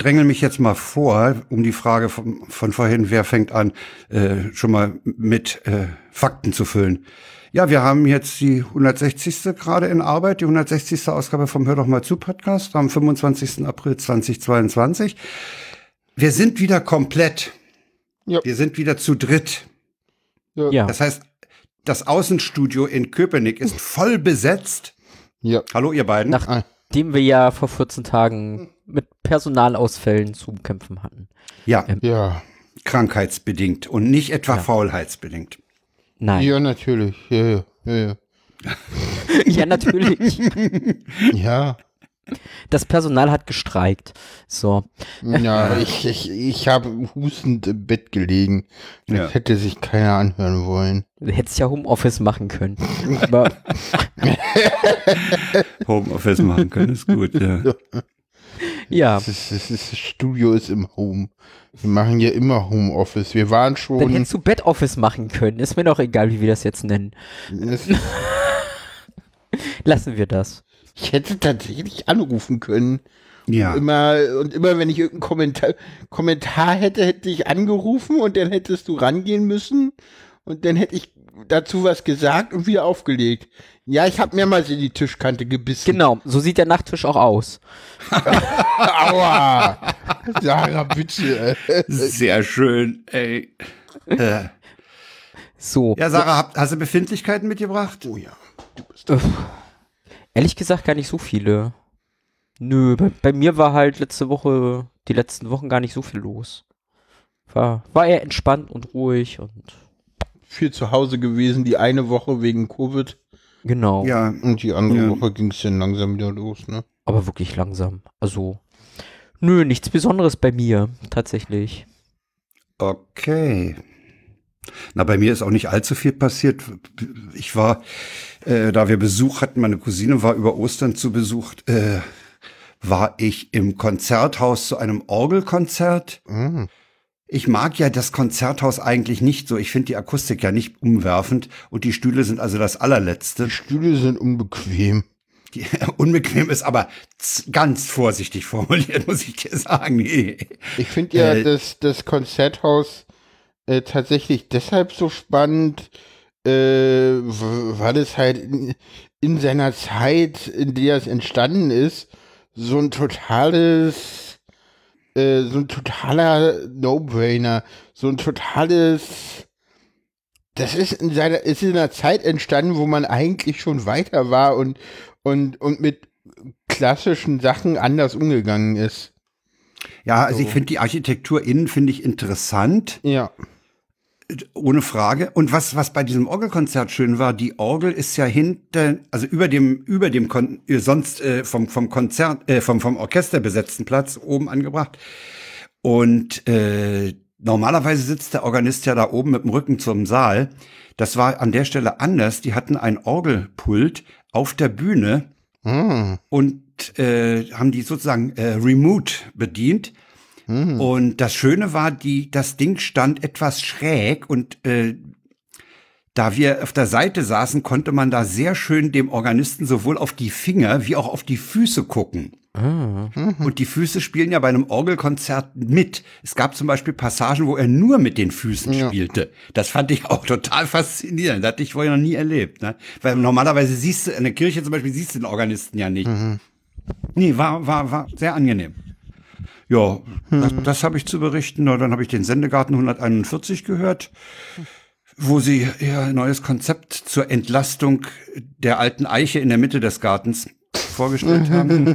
ich dränge mich jetzt mal vor, um die Frage von, von vorhin, wer fängt an, äh, schon mal mit äh, Fakten zu füllen. Ja, wir haben jetzt die 160. gerade in Arbeit, die 160. Ausgabe vom Hör doch mal zu Podcast am 25. April 2022. Wir sind wieder komplett. Ja. Wir sind wieder zu dritt. Ja. Das heißt, das Außenstudio in Köpenick ist voll besetzt. Ja. Hallo, ihr beiden. Nachdem wir ja vor 14 Tagen mit Personalausfällen zu kämpfen hatten. Ja. Ähm, ja. Krankheitsbedingt und nicht etwa ja. faulheitsbedingt. Nein. Ja, natürlich. Ja, ja, ja. Ja, ja natürlich. ja. Das Personal hat gestreikt. So. Ja, ich, ich, ich habe hustend im Bett gelegen. Das ja. hätte sich keiner anhören wollen. Du hättest ja Homeoffice machen können. Homeoffice machen können ist gut, ja. Ja. Das, ist, das, ist, das Studio ist im Home. Wir machen ja immer Homeoffice. Wir waren schon. Dann hättest du Bettoffice machen können. Ist mir doch egal, wie wir das jetzt nennen. Lassen wir das. Ich hätte tatsächlich anrufen können. Ja. Immer, und immer, wenn ich irgendeinen Kommentar, Kommentar hätte, hätte ich angerufen und dann hättest du rangehen müssen und dann hätte ich dazu was gesagt und wieder aufgelegt. Ja, ich habe mehrmals in die Tischkante gebissen. Genau, so sieht der Nachttisch auch aus. Aua! Sarah, bitte. Sehr schön, ey. So. Ja, Sarah, hast du Befindlichkeiten mitgebracht? Oh ja. Du bist Ehrlich gesagt gar nicht so viele. Nö, bei, bei, mir war halt letzte Woche, die letzten Wochen gar nicht so viel los. War, war eher entspannt und ruhig und. Viel zu Hause gewesen, die eine Woche wegen Covid. Genau. Ja. Und die andere ja. Woche ging es dann langsam wieder los, ne? Aber wirklich langsam. Also, nö, nichts Besonderes bei mir, tatsächlich. Okay. Na, bei mir ist auch nicht allzu viel passiert. Ich war, äh, da wir Besuch hatten, meine Cousine war über Ostern zu Besuch, äh, war ich im Konzerthaus zu einem Orgelkonzert. Mhm. Ich mag ja das Konzerthaus eigentlich nicht so. Ich finde die Akustik ja nicht umwerfend und die Stühle sind also das allerletzte. Die Stühle sind unbequem. Die, unbequem ist aber ganz vorsichtig formuliert, muss ich dir sagen. Ich finde ja, äh, dass das Konzerthaus äh, tatsächlich deshalb so spannend, äh, weil es halt in, in seiner Zeit, in der es entstanden ist, so ein totales, äh, so ein totaler No-Brainer, so ein totales, das ist in seiner, ist in einer Zeit entstanden, wo man eigentlich schon weiter war und, und, und mit klassischen Sachen anders umgegangen ist. Ja, also so. ich finde die Architektur innen finde ich interessant. Ja. Ohne Frage. Und was, was bei diesem Orgelkonzert schön war, die Orgel ist ja hinter, also über dem, über dem Kon äh, sonst äh, vom, vom Konzert, äh, vom, vom Orchester besetzten Platz oben angebracht. Und äh, normalerweise sitzt der Organist ja da oben mit dem Rücken zum Saal. Das war an der Stelle anders. Die hatten ein Orgelpult auf der Bühne mm. und äh, haben die sozusagen äh, remote bedient. Mhm. Und das Schöne war, die, das Ding stand etwas schräg und äh, da wir auf der Seite saßen, konnte man da sehr schön dem Organisten sowohl auf die Finger wie auch auf die Füße gucken. Ah. Und die Füße spielen ja bei einem Orgelkonzert mit. Es gab zum Beispiel Passagen, wo er nur mit den Füßen ja. spielte. Das fand ich auch total faszinierend. Das hatte ich vorher noch nie erlebt. Ne? Weil normalerweise siehst du, in der Kirche zum Beispiel siehst du den Organisten ja nicht. Mhm. Nee, war, war, war sehr angenehm. Ja, hm. das, das habe ich zu berichten. Na, dann habe ich den Sendegarten 141 gehört, wo sie ihr neues Konzept zur Entlastung der alten Eiche in der Mitte des Gartens vorgestellt haben,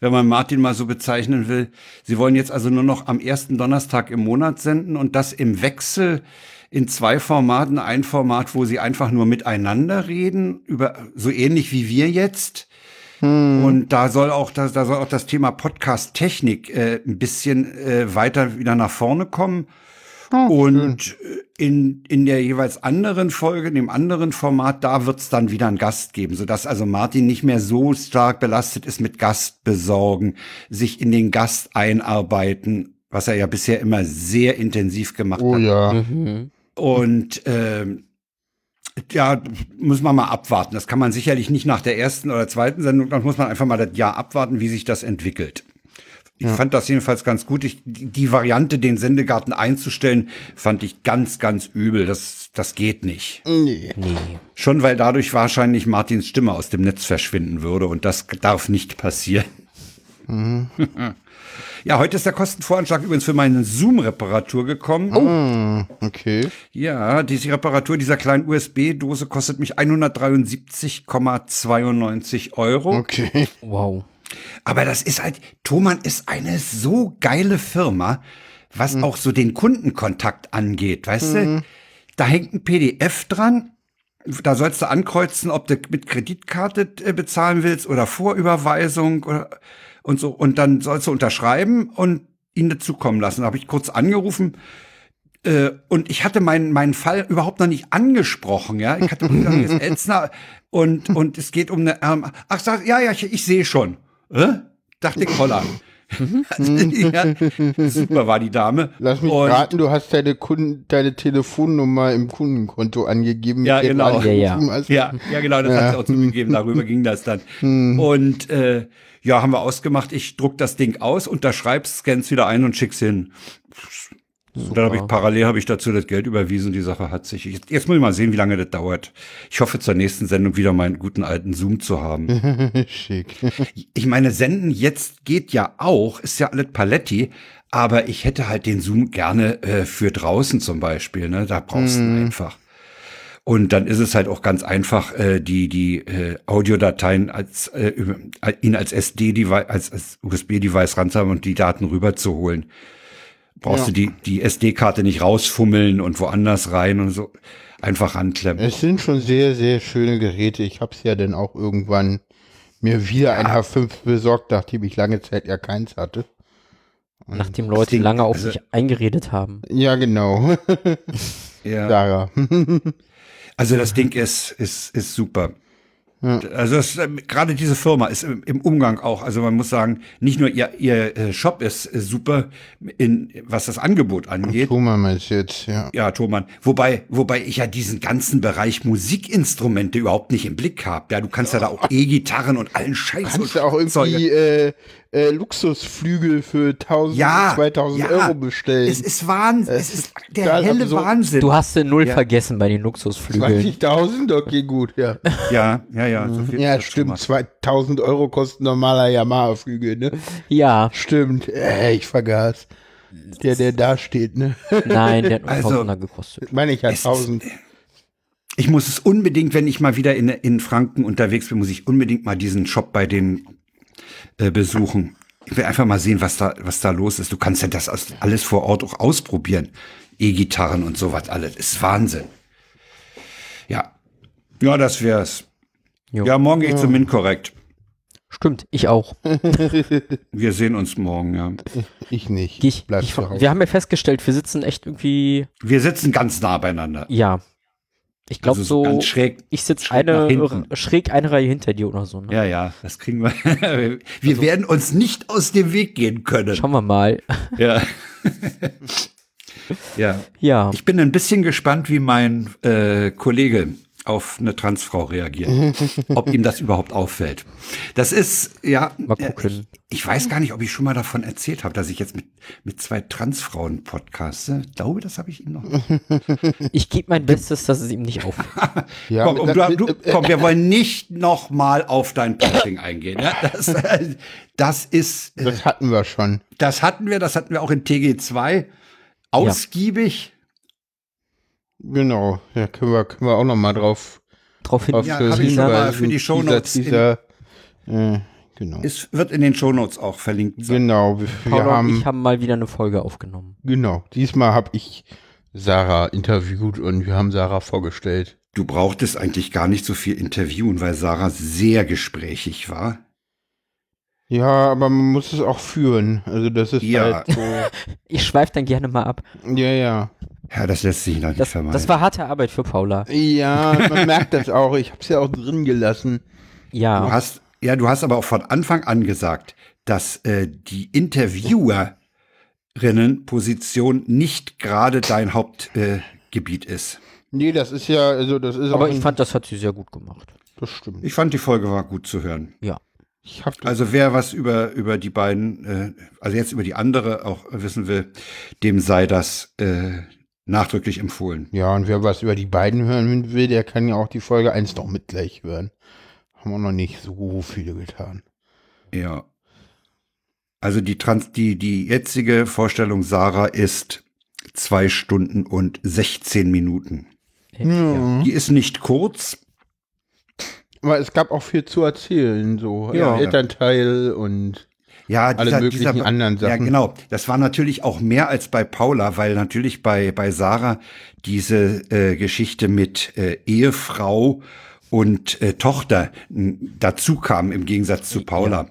wenn man Martin mal so bezeichnen will. Sie wollen jetzt also nur noch am ersten Donnerstag im Monat senden und das im Wechsel in zwei Formaten. Ein Format, wo sie einfach nur miteinander reden, über so ähnlich wie wir jetzt. Hm. Und da soll auch das, da soll auch das Thema Podcast-Technik äh, ein bisschen äh, weiter wieder nach vorne kommen. Oh, und schön. in, in der jeweils anderen Folge, in dem anderen Format, da wird's dann wieder einen Gast geben, sodass also Martin nicht mehr so stark belastet ist mit Gast besorgen, sich in den Gast einarbeiten, was er ja bisher immer sehr intensiv gemacht oh, hat. Oh ja. Mhm. Und ähm, ja, muss man mal abwarten. Das kann man sicherlich nicht nach der ersten oder zweiten Sendung, dann muss man einfach mal das Jahr abwarten, wie sich das entwickelt. Ich fand das jedenfalls ganz gut. Ich, die, Variante, den Sendegarten einzustellen, fand ich ganz, ganz übel. Das, das geht nicht. Nee. Nee. Schon weil dadurch wahrscheinlich Martins Stimme aus dem Netz verschwinden würde und das darf nicht passieren. ja, heute ist der Kostenvoranschlag übrigens für meine Zoom-Reparatur gekommen. Hm, okay. Ja, diese Reparatur dieser kleinen USB-Dose kostet mich 173,92 Euro. Okay. Wow. Aber das ist halt, Thomann ist eine so geile Firma, was auch so den Kundenkontakt angeht, weißt du? Da hängt ein PDF dran, da sollst du ankreuzen, ob du mit Kreditkarte äh, bezahlen willst oder Vorüberweisung oder und so. Und dann sollst du unterschreiben und ihn dazukommen lassen. Da habe ich kurz angerufen, äh, und ich hatte meinen meinen Fall überhaupt noch nicht angesprochen, ja. Ich hatte ist Elzner und und es geht um eine ähm, ach sag, ja ja ich, ich sehe schon. Äh? Dachte ich Holland. ja, super war die Dame. Lass mich und, raten, du hast deine Kunden, deine Telefonnummer im Kundenkonto angegeben. Ja, genau. Ja, ja. Ja, ja genau, das hat sie auch zugegeben, darüber ging das dann. Und äh, ja, haben wir ausgemacht, ich druck das Ding aus, unterschreib's, scann's wieder ein und schick's hin. Und dann habe ich parallel habe ich dazu das Geld überwiesen. Die Sache hat sich. Jetzt, jetzt muss ich mal sehen, wie lange das dauert. Ich hoffe zur nächsten Sendung wieder meinen guten alten Zoom zu haben. Schick. ich meine, senden jetzt geht ja auch, ist ja alles Paletti, aber ich hätte halt den Zoom gerne äh, für draußen zum Beispiel. Ne, da brauchst du ihn einfach. Und dann ist es halt auch ganz einfach, äh, die die äh, Audiodateien als äh, äh, ihn als SD-Device, als, als USB-Device ranzuhaben und die Daten rüberzuholen. Brauchst Ja. du die die SD-Karte nicht rausfummeln und woanders rein und so einfach ranklemmen. Es sind schon sehr, sehr schöne Geräte. Ich habe es ja dann auch irgendwann mir wieder ein H5 besorgt, nachdem ich lange Zeit ja keins hatte. Nachdem Leute Ding- lange auf also- mich eingeredet haben. Ja, genau. Ja. Sarah. Also das Ding ist, ist, ist super. Also das, ähm, gerade diese Firma ist im, Umgang auch, also man muss sagen, nicht nur ihr, ihr äh, Shop ist äh, super, in, was das Angebot angeht. Thomas meinst jetzt, ja. Ja, Thomann. Wobei, wobei ich ja diesen ganzen Bereich Musikinstrumente überhaupt nicht im Blick habe. Ja, du kannst ja da auch E-Gitarren und allen Scheiß Kannst du auch irgendwie äh, äh, Luxusflügel für 1000, ja, 2000 ja. Euro bestellen. Es ist Wahnsinn. Es Es ist der helle absurd. Wahnsinn. Du hast den Null Ja. vergessen bei den Luxusflügeln. 20.000? Okay, gut, ja. ja, ja, ja. So viel Ja, stimmt. mal. 2000 Euro kostet ein normaler Yamaha-Flügel, ne? Ja, Stimmt. Äh, ich vergaß. Der, der da steht, ne? nein, der hat nur Also- 1000er gekostet. Meine ich ja Es ist- 1000. Ich muss es unbedingt, wenn ich mal wieder in, in Franken unterwegs bin, muss ich unbedingt mal diesen Shop bei denen äh, besuchen. Ich will einfach mal sehen, was da, was da los ist. Du kannst ja das alles vor Ort auch ausprobieren. E-Gitarren und sowas alles. Ist Wahnsinn. Ja. Ja, das wär's. Jo. Ja, morgen gehe ich zum Minkorrekt. Stimmt, ich auch. Wir sehen uns morgen, ja. Ich nicht. Ich, Bleib ich, zu Hause. wir haben ja festgestellt, wir sitzen echt irgendwie, Wir sitzen ganz nah beieinander. ja. Ich glaube Also so, schräg. ich sitze eine schräg eine Reihe hinter dir oder so. Ne? Ja, ja, das kriegen wir. Wir werden uns nicht aus dem Weg gehen können. Schauen wir mal. Ja. ja. Ja, Ich bin ein bisschen gespannt, wie mein äh, Kollege auf eine Transfrau reagiert. ob ihm das überhaupt auffällt. Das ist, ja. Mal äh, gucken. Ich, ich weiß gar nicht, ob ich schon mal davon erzählt habe, dass ich jetzt mit, mit zwei Transfrauen podcaste. Ich glaube, das habe ich ihm noch. ich gebe mein Bestes, dass es ihm nicht auffällt. Ja, komm, mit- und du, mit- du, komm, wir wollen nicht noch mal auf dein Bashing eingehen. Ja? Das, äh, das ist, äh, das hatten wir schon. das hatten wir, das hatten wir auch in TG2 ausgiebig. Genau. Ja, können wir, können wir auch noch mal drauf, Drauf hin. drauf Ja, hab ich schon mal für die Dieser- Shownotes in- Dieser, äh, genau. Es wird in den Shownotes auch verlinkt sein. Genau. Wir, wir haben, ich haben mal wieder eine Folge aufgenommen. genau. Diesmal habe ich Sarah interviewt und wir haben Sarah vorgestellt. Du brauchtest eigentlich gar nicht so viel interviewen, weil Sarah sehr gesprächig war. Ja, aber man muss es auch führen. Also das ist Ja. halt so. Ich schweife dann gerne mal ab. Ja, ja. Ja, das lässt sich noch nicht Das, vermeiden. das war harte Arbeit für Paula. Ja, man merkt das auch. Ich habe es ja auch drin gelassen. du Ja, hast, ja, du hast aber auch von Anfang an gesagt, dass äh, die Interviewerinnenposition nicht gerade dein Hauptgebiet äh, ist. Nee, das ist ja, also das ist aber auch ich fand, das hat sie sehr gut gemacht. das stimmt. Ich fand, die Folge war gut zu hören. Ja. Ich hab Also wer was über, über die beiden, äh, also jetzt über die andere auch wissen will, dem sei das äh, nachdrücklich empfohlen. ja, und wer was über die beiden hören will, der kann ja auch die Folge 1 noch mit gleich hören. Haben wir noch nicht so viele getan. Ja. Also die Trans, die, die jetzige Vorstellung Sarah ist zwei Stunden und 16 Minuten. Ja. Die ist nicht kurz. Aber es gab auch viel zu erzählen, so Ja. ja. Elternteil und Ja, Alle möglichen anderen Ja, Sachen. genau. Das war natürlich auch mehr als bei Paula, weil natürlich bei, bei Sarah diese äh, Geschichte mit äh, Ehefrau und äh, Tochter dazu kam im Gegensatz zu Paula.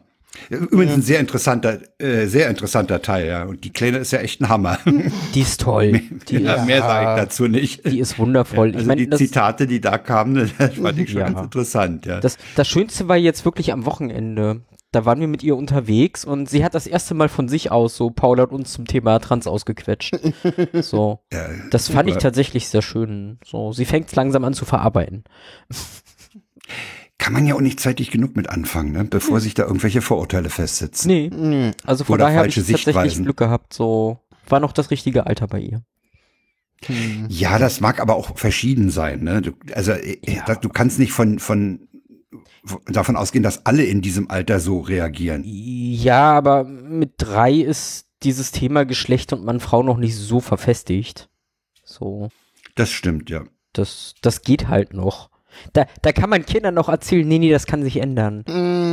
Übrigens ein sehr interessanter, äh, sehr interessanter Teil, ja. Und die Kleine ist ja echt ein Hammer. Die ist toll. Die, ja, mehr sage ich dazu nicht. die ist wundervoll. Also ich meine, die das, Zitate, die da kamen, das fand ich schon Ja. ganz interessant, ja. das, das Schönste war jetzt wirklich am Wochenende. Da waren wir mit ihr unterwegs und sie hat das erste Mal von sich aus so, Paul hat uns zum Thema Trans ausgequetscht. So. Ja, Das fand ich super. tatsächlich sehr schön. So, sie fängt langsam an zu verarbeiten. Kann man ja auch nicht zeitig genug mit anfangen, ne? bevor sich da irgendwelche Vorurteile festsitzen. Nee, nee. also von Oder daher habe ich tatsächlich. Glück gehabt. So, war noch das richtige Alter bei ihr. Hm. Ja, das mag aber auch verschieden sein. Ne? Du, also äh, Ja. da, du kannst nicht von, von davon ausgehen, dass alle in diesem Alter so reagieren. Ja, aber mit drei ist dieses Thema Geschlecht und Mann-Frau noch nicht so verfestigt. So, Das stimmt, ja. das, das geht halt noch. Da, da kann man Kindern noch erzählen, nee, nee, das kann sich ändern.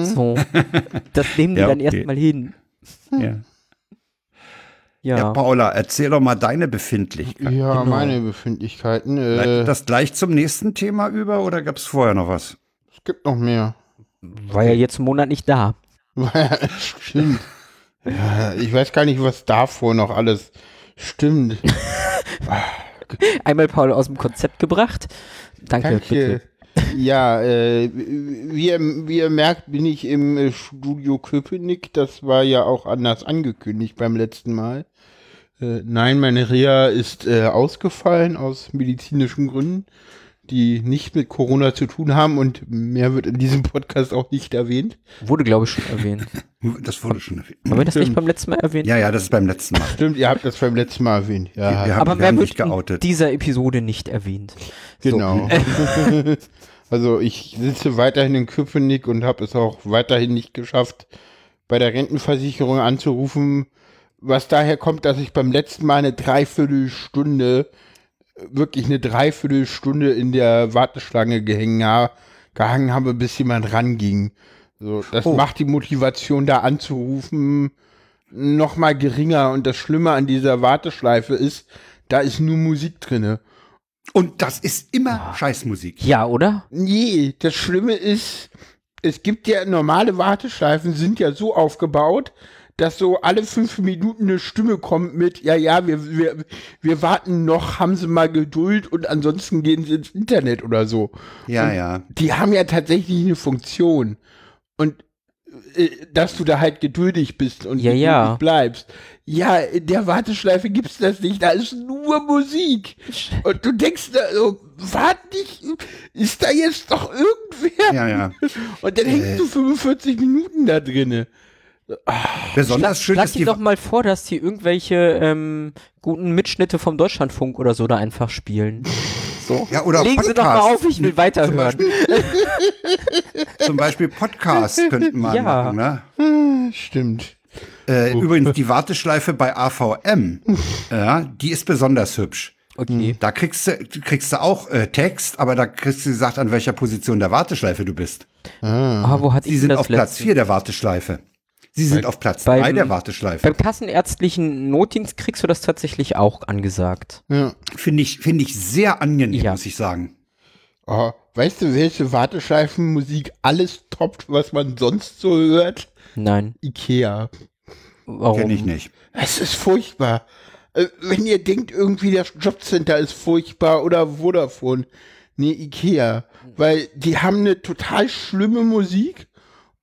So, das nehmen die Ja, dann okay. erstmal hin. ja. Ja, Ja, Paula, erzähl doch mal deine Befindlichkeit. Ja, Genau. meine Befindlichkeiten. Äh, Leitet das gleich zum nächsten Thema über oder gab es vorher noch was? Es gibt noch mehr. war ja jetzt einen Monat nicht da. Stimmt. Ja, ich weiß gar nicht, was davor noch alles stimmt. Einmal Paul aus dem Konzept gebracht. Danke, Danke. bitte. Ja, äh, wie, ihr, wie ihr merkt, bin ich im Studio Köpenick. Das war ja auch anders angekündigt beim letzten Mal. Äh, nein, meine Reha ist äh, ausgefallen aus medizinischen Gründen, die nicht mit Corona zu tun haben und mehr wird in diesem Podcast auch nicht erwähnt. Wurde, glaube ich, schon erwähnt. Das wurde schon erwähnt. Haben wir das nicht beim letzten Mal erwähnt? Ja, ja, das ist beim letzten Mal. Stimmt, ihr habt das beim letzten Mal erwähnt. Ja, Wir haben- aber wir mehr haben wird nicht geoutet. in dieser Episode nicht erwähnt. So. Genau. also ich sitze weiterhin in Köpenick und habe es auch weiterhin nicht geschafft, bei der Rentenversicherung anzurufen, was daher kommt, dass ich beim letzten Mal eine Dreiviertelstunde, wirklich eine Dreiviertelstunde in der Warteschlange gehängt ha- gehangen habe, bis jemand ranging. So, das Oh. macht die Motivation, da anzurufen, noch mal geringer. Und das Schlimme an dieser Warteschleife ist, da ist nur Musik drinne. Und das ist immer Scheißmusik. Ja, oder? Nee, das Schlimme ist, es gibt ja normale Warteschleifen, sind ja so aufgebaut, dass so alle fünf Minuten eine Stimme kommt mit, ja, ja, wir, wir, wir warten noch, haben Sie mal Geduld und ansonsten gehen Sie ins Internet oder so. Ja, ja. Die haben ja tatsächlich eine Funktion. Und äh, dass du da halt geduldig bist und Ja, geduldig ja. bleibst. Ja, in der Warteschleife gibt's das nicht, da ist nur Musik. Und du denkst da so, warte nicht, ist da jetzt doch irgendwer? Ja, ja. Und dann hängst du 45 Minuten da drinne. Besonders schön Schlag ist dir die doch mal vor, dass die irgendwelche ähm, guten Mitschnitte vom Deutschlandfunk oder so da einfach spielen. So. Ja, oder Legen Sie doch mal Podcast. auf, ich will weiterhören. Zum Beispiel Podcast könnten wir Ja. machen. Ne? Hm, Stimmt. Äh, übrigens, die Warteschleife bei AVM, ja, die ist besonders hübsch. Okay. Da kriegst du, kriegst du auch äh, Text, aber da kriegst du gesagt, an welcher Position der Warteschleife du bist. Ah, wo hat Sie sind das auf Platz letzte? 4 der Warteschleife. Sie sind auf Platz beim- 3 der Warteschleife. Beim kassenärztlichen Notdienst kriegst du das tatsächlich auch angesagt. Ja. Finde ich, finde ich sehr angenehm, Ja. muss ich sagen. Oh, weißt du, welche Warteschleifenmusik alles toppt, was man sonst so hört? Nein. Ikea. Warum? Kenne ich nicht. Es ist furchtbar. Äh, Wenn ihr denkt, irgendwie das Jobcenter ist furchtbar oder Vodafone, nee, Ikea. Weil die haben eine total schlimme Musik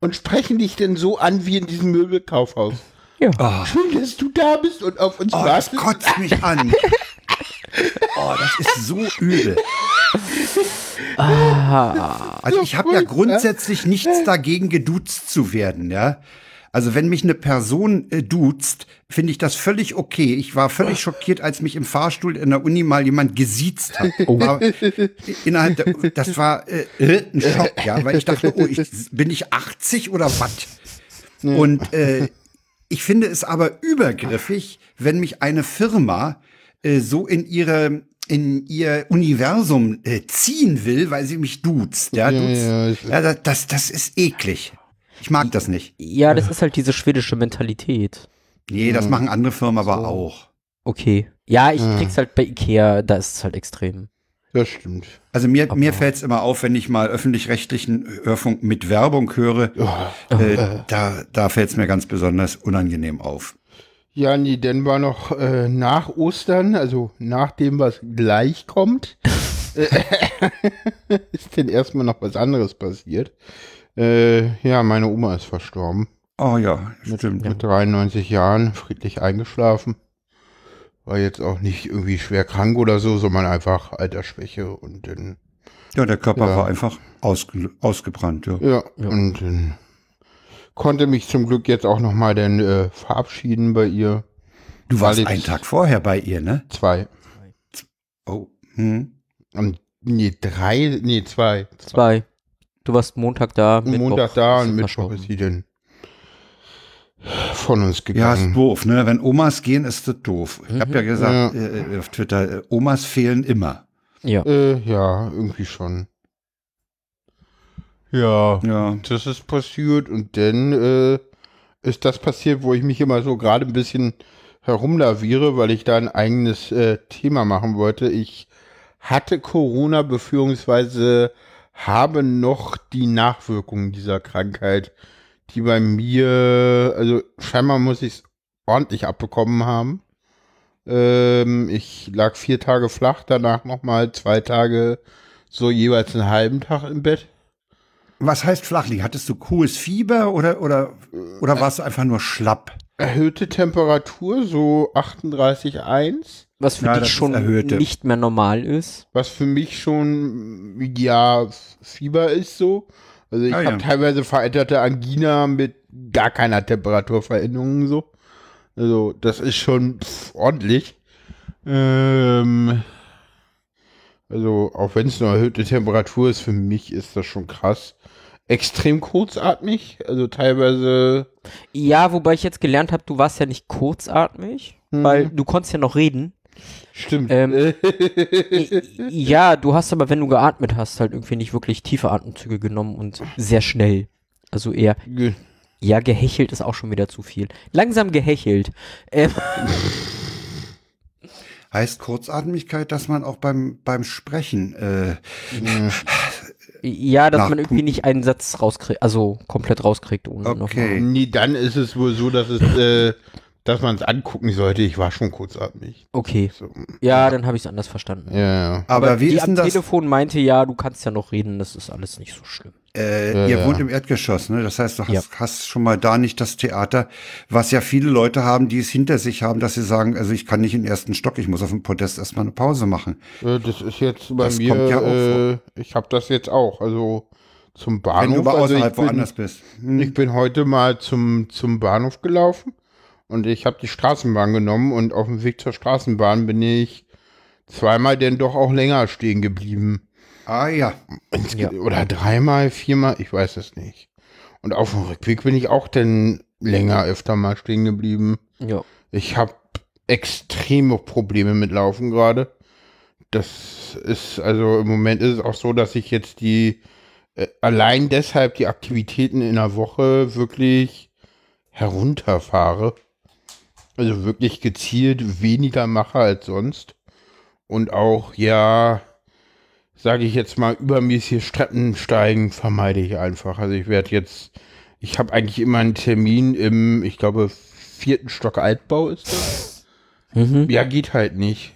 und sprechen dich denn so an wie in diesem Möbelkaufhaus. Ja. Oh, Schön, dass du da bist und auf uns oh das wartest. kotzt mich an. Oh, das ist so übel. Ah, Also ich habe ja grundsätzlich nichts dagegen, geduzt zu werden, ja. Also wenn mich eine Person äh, duzt, finde ich das völlig okay. Ich war völlig schockiert, als mich im Fahrstuhl in der Uni mal jemand gesiezt hat. War, innerhalb der, das war äh, ein Schock, ja, weil ich dachte, oh, ich, bin ich 80 oder was? Und äh, ich finde es aber übergriffig, wenn mich eine Firma äh, so in ihre in ihr Universum äh, ziehen will, weil sie mich duzt. Ja, Ja, duzt. ja, Ja, ich- das, das, das ist eklig. Ich mag das nicht. ja, das ist halt diese schwedische Mentalität. Nee, das machen andere Firmen aber auch. Okay. Ja, ich Ah. krieg's halt bei Ikea, da ist es halt extrem. Das stimmt. Also mir, Aber- mir fällt es immer auf, wenn ich mal öffentlich-rechtlichen Hörfunk mit Werbung höre, Oh. äh, da, da fällt es mir ganz besonders unangenehm auf. Ja, nee, dann war noch äh, nach Ostern, also nach dem, was gleich kommt, äh, ist denn erstmal noch was anderes passiert. Äh, ja, meine Oma ist verstorben. Oh ja, Mit, stimmt. mit 93 Jahren, friedlich eingeschlafen. War jetzt auch nicht irgendwie schwer krank oder so, sondern einfach Altersschwäche und dann, Ja, der Körper Ja. war einfach ausge, ausgebrannt. Ja. ja, Ja. und dann konnte mich zum Glück jetzt auch nochmal dann äh, verabschieden bei ihr. Du warst jetzt- einen Tag vorher bei ihr, ne? Zwei. Oh. Hm. Und, nee, drei, nee, zwei. Zwei. Du warst Montag da, Mittwoch Montag da und Mittwoch verstorben. ist sie dann von uns Ja, ist gegangen. doof, ne? Wenn Omas gehen, ist das doof. Ich habe ja gesagt Ja. Äh, auf Twitter, äh, Omas fehlen immer. Ja. äh, ja, irgendwie schon. Ja, Ja. das ist passiert und dann äh, ist das passiert, wo ich mich immer so gerade ein bisschen herumlaviere, weil ich da ein eigenes äh, Thema machen wollte. Ich hatte Corona beziehungsweise habe noch die Nachwirkungen dieser Krankheit, die bei mir, also scheinbar muss ich es ordentlich abbekommen haben. Ähm, ich lag vier Tage flach, danach nochmal zwei Tage so jeweils einen halben Tag im Bett. Was heißt flachliegen? Hattest du hohes Fieber oder, oder, oder warst du einfach nur schlapp? Erhöhte Temperatur, so 38,1, Was für Ja, dich schon erhöhte. nicht mehr normal ist. was für mich schon, ja, Fieber ist so. Also ich Ah, habe ja. teilweise veränderte Angina mit gar keiner Temperaturveränderung so. Also das ist schon pff, ordentlich. Ähm, also auch wenn es nur erhöhte Temperatur ist, für mich ist das schon krass. Extrem kurzatmig, also teilweise Ja, wobei ich jetzt gelernt habe, du warst ja nicht kurzatmig, Mhm. weil du konntest ja noch reden. Stimmt. Ähm, ja, du hast aber, wenn du geatmet hast, halt irgendwie nicht wirklich tiefe Atemzüge genommen und sehr schnell. Also eher, ja, gehechelt ist auch schon wieder zu viel. Langsam gehechelt. Ähm, Heißt Kurzatmigkeit, dass man auch beim, beim Sprechen, äh, ja, dass man irgendwie nicht einen Satz rauskriegt, also komplett rauskriegt ohne Okay. nochmal. Nee, dann ist es wohl so, dass es, äh, dass man es angucken sollte. Ich war schon kurzatmig. Okay. So. Ja, dann habe ich es anders verstanden. Ja, ja. aber, wie die ist denn am das? Telefon meinte, ja, du kannst ja noch reden, das ist alles nicht so schlimm. Äh, Ja, ihr ja. wohnt im Erdgeschoss, ne? Das heißt, du hast, Ja. hast schon mal da nicht das Theater, was ja viele Leute haben, die es hinter sich haben, dass sie sagen, also ich kann nicht in den ersten Stock, ich muss auf dem Podest erstmal eine Pause machen. Äh, Das ist jetzt bei Das mir, kommt ja auch äh, ich habe das jetzt auch. Also zum Wenn Bahnhof. du aber also außerhalb bin, woanders bist. Hm. Ich bin heute mal zum, zum Bahnhof gelaufen und ich habe die Straßenbahn genommen und auf dem Weg zur Straßenbahn bin ich zweimal denn doch auch länger stehen geblieben. Ah ja. Ja. Oder dreimal, viermal, ich weiß es nicht. Und auf dem Rückweg bin ich auch dann länger öfter mal stehen geblieben. Ja. Ich habe extreme Probleme mit Laufen gerade. Das ist, also im Moment ist es auch so, dass ich jetzt die, äh, allein deshalb die Aktivitäten in der Woche wirklich herunterfahre. Also wirklich gezielt weniger mache als sonst. Und auch, ja, sage ich jetzt mal, übermäßig Treppensteigen vermeide ich einfach. Also ich werde jetzt, ich habe eigentlich immer einen Termin im, ich glaube, vierten Stock Altbau ist das. Mhm. Ja, geht halt nicht.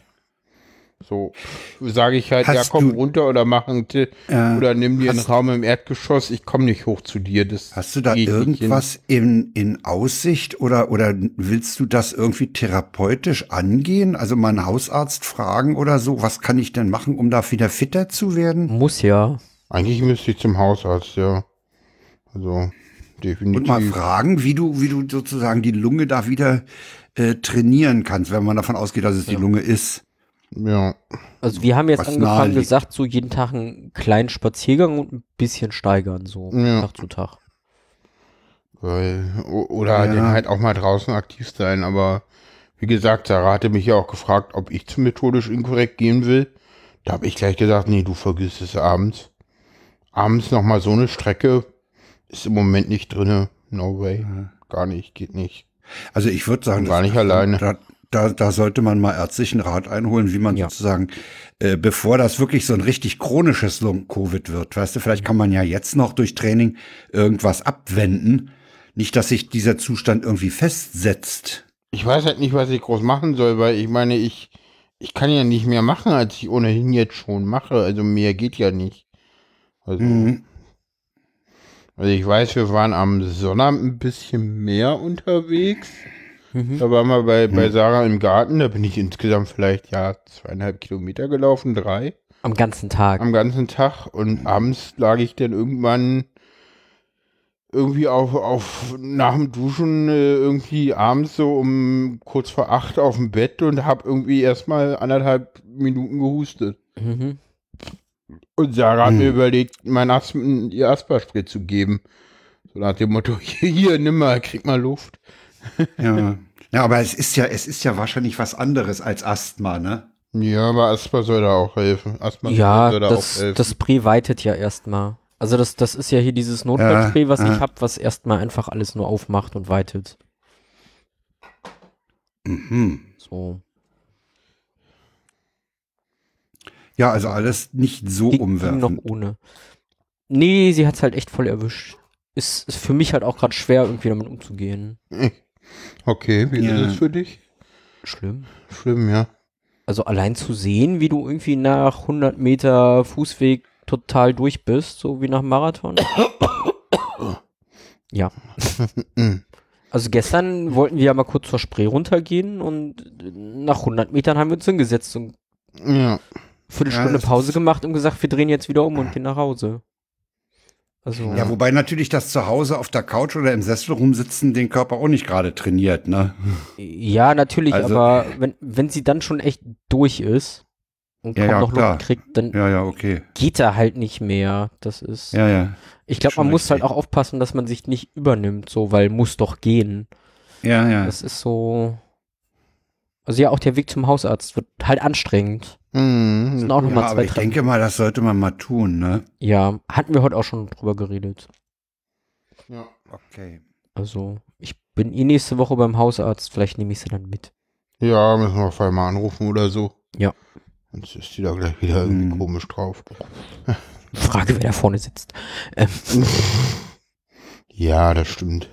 So sage ich halt, Hast ja, komm du- runter oder mach einen Ti- Ja. oder nimm dir einen Raum im Erdgeschoss, ich komme nicht hoch zu dir. Das Hast du da irgendwas in, in Aussicht oder, oder willst du das irgendwie therapeutisch angehen? Also mal einen Hausarzt fragen oder so? Was kann ich denn machen, um da wieder fitter zu werden? Muss ja. Eigentlich müsste ich zum Hausarzt, ja. Also definitiv. Und mal fragen, wie du, wie du sozusagen die Lunge da wieder äh, trainieren kannst, wenn man davon ausgeht, dass es die Lunge ist. Ja. Also wir haben jetzt Was angefangen gesagt, so jeden Tag einen kleinen Spaziergang und ein bisschen steigern, so Ja. Tag zu Tag. Weil, oder Ja. dann halt auch mal draußen aktiv sein, aber wie gesagt, Sarah hatte mich ja auch gefragt, ob ich zu methodisch inkorrekt gehen will. Da habe ich gleich gesagt, nee, du vergisst es abends. Abends nochmal so eine Strecke ist im Moment nicht drinne. No way. Gar nicht, geht nicht. Also ich würde sagen, gar das- nicht alleine. Da, da, sollte man mal ärztlichen Rat einholen, wie man Ja. sozusagen, äh, bevor das wirklich so ein richtig chronisches Long-Covid wird, weißt du, vielleicht kann man ja jetzt noch durch Training irgendwas abwenden. Nicht, dass sich dieser Zustand irgendwie festsetzt. Ich weiß halt nicht, was ich groß machen soll, weil ich meine, ich, ich kann ja nicht mehr machen, als ich ohnehin jetzt schon mache. Also mehr geht ja nicht. Also, Mhm. also ich weiß, wir waren am Sonnabend ein bisschen mehr unterwegs. Mhm. Da waren wir bei, bei Sarah im Garten, da bin ich insgesamt vielleicht ja zweieinhalb Kilometer gelaufen, drei Am ganzen Tag. am ganzen Tag und abends lag ich dann irgendwann irgendwie auf, auf nach dem Duschen äh, irgendwie abends so um kurz vor acht auf dem Bett und habe irgendwie erstmal anderthalb Minuten gehustet. Mhm. Und Sarah hat mir überlegt, mein Aspen, ihr Asperspray zu geben. So nach dem Motto, hier, nimm mal, krieg mal Luft. Ja. ja, aber es ist ja, es ist ja wahrscheinlich was anderes als Asthma, ne? Ja, aber Asper soll da auch helfen. Asper Ja, soll da das, auch helfen. das Spray weitet ja erstmal. Also das, das ist ja hier dieses Notfallspray, was ja. ich hab, was erstmal einfach alles nur aufmacht und weitet. Mhm. So. Ja, also alles nicht so Ging- ging noch umwerfend. ohne. Nee, sie hat's halt echt voll erwischt. Ist, ist für mich halt auch gerade schwer, irgendwie damit umzugehen. Okay, wie Ja. ist es für dich? Schlimm. Schlimm, ja. Also allein zu sehen, wie du irgendwie nach 100 Meter Fußweg total durch bist, so wie nach Marathon. ja. Also gestern wollten wir ja mal kurz zur Spree runtergehen und nach 100 Metern haben wir uns hingesetzt und Ja. Viertelstunde das Pause gemacht und gesagt, wir drehen jetzt wieder um und gehen nach Hause. Also, Ja, wobei natürlich das zu Hause auf der Couch oder im Sessel rumsitzen den Körper auch nicht gerade trainiert, ne? ja, natürlich, Also- aber wenn, wenn sie dann schon echt durch ist und Ja, kaum ja, noch. Luft kriegt, dann Ja, ja, okay. geht er halt nicht mehr. Das ist. Ja, ja. ich glaube, man muss halt auch aufpassen, dass man sich nicht übernimmt, so, weil muss doch gehen. Ja, ja. Das ist so. Also ja, auch der Weg zum Hausarzt wird halt anstrengend. Das Mhm. sind auch ja nochmal aber zwei ich Treppen. denke mal, das sollte man mal tun, ne? Ja, hatten wir heute auch schon drüber geredet. Ja. Okay. Also, ich bin eh nächste Woche beim Hausarzt, vielleicht nehme ich sie dann mit. ja, müssen wir vorher mal anrufen oder so. Ja. Sonst ist die da gleich wieder irgendwie Mhm. komisch drauf. Frage, wer da vorne sitzt. Ähm, Ja, das stimmt.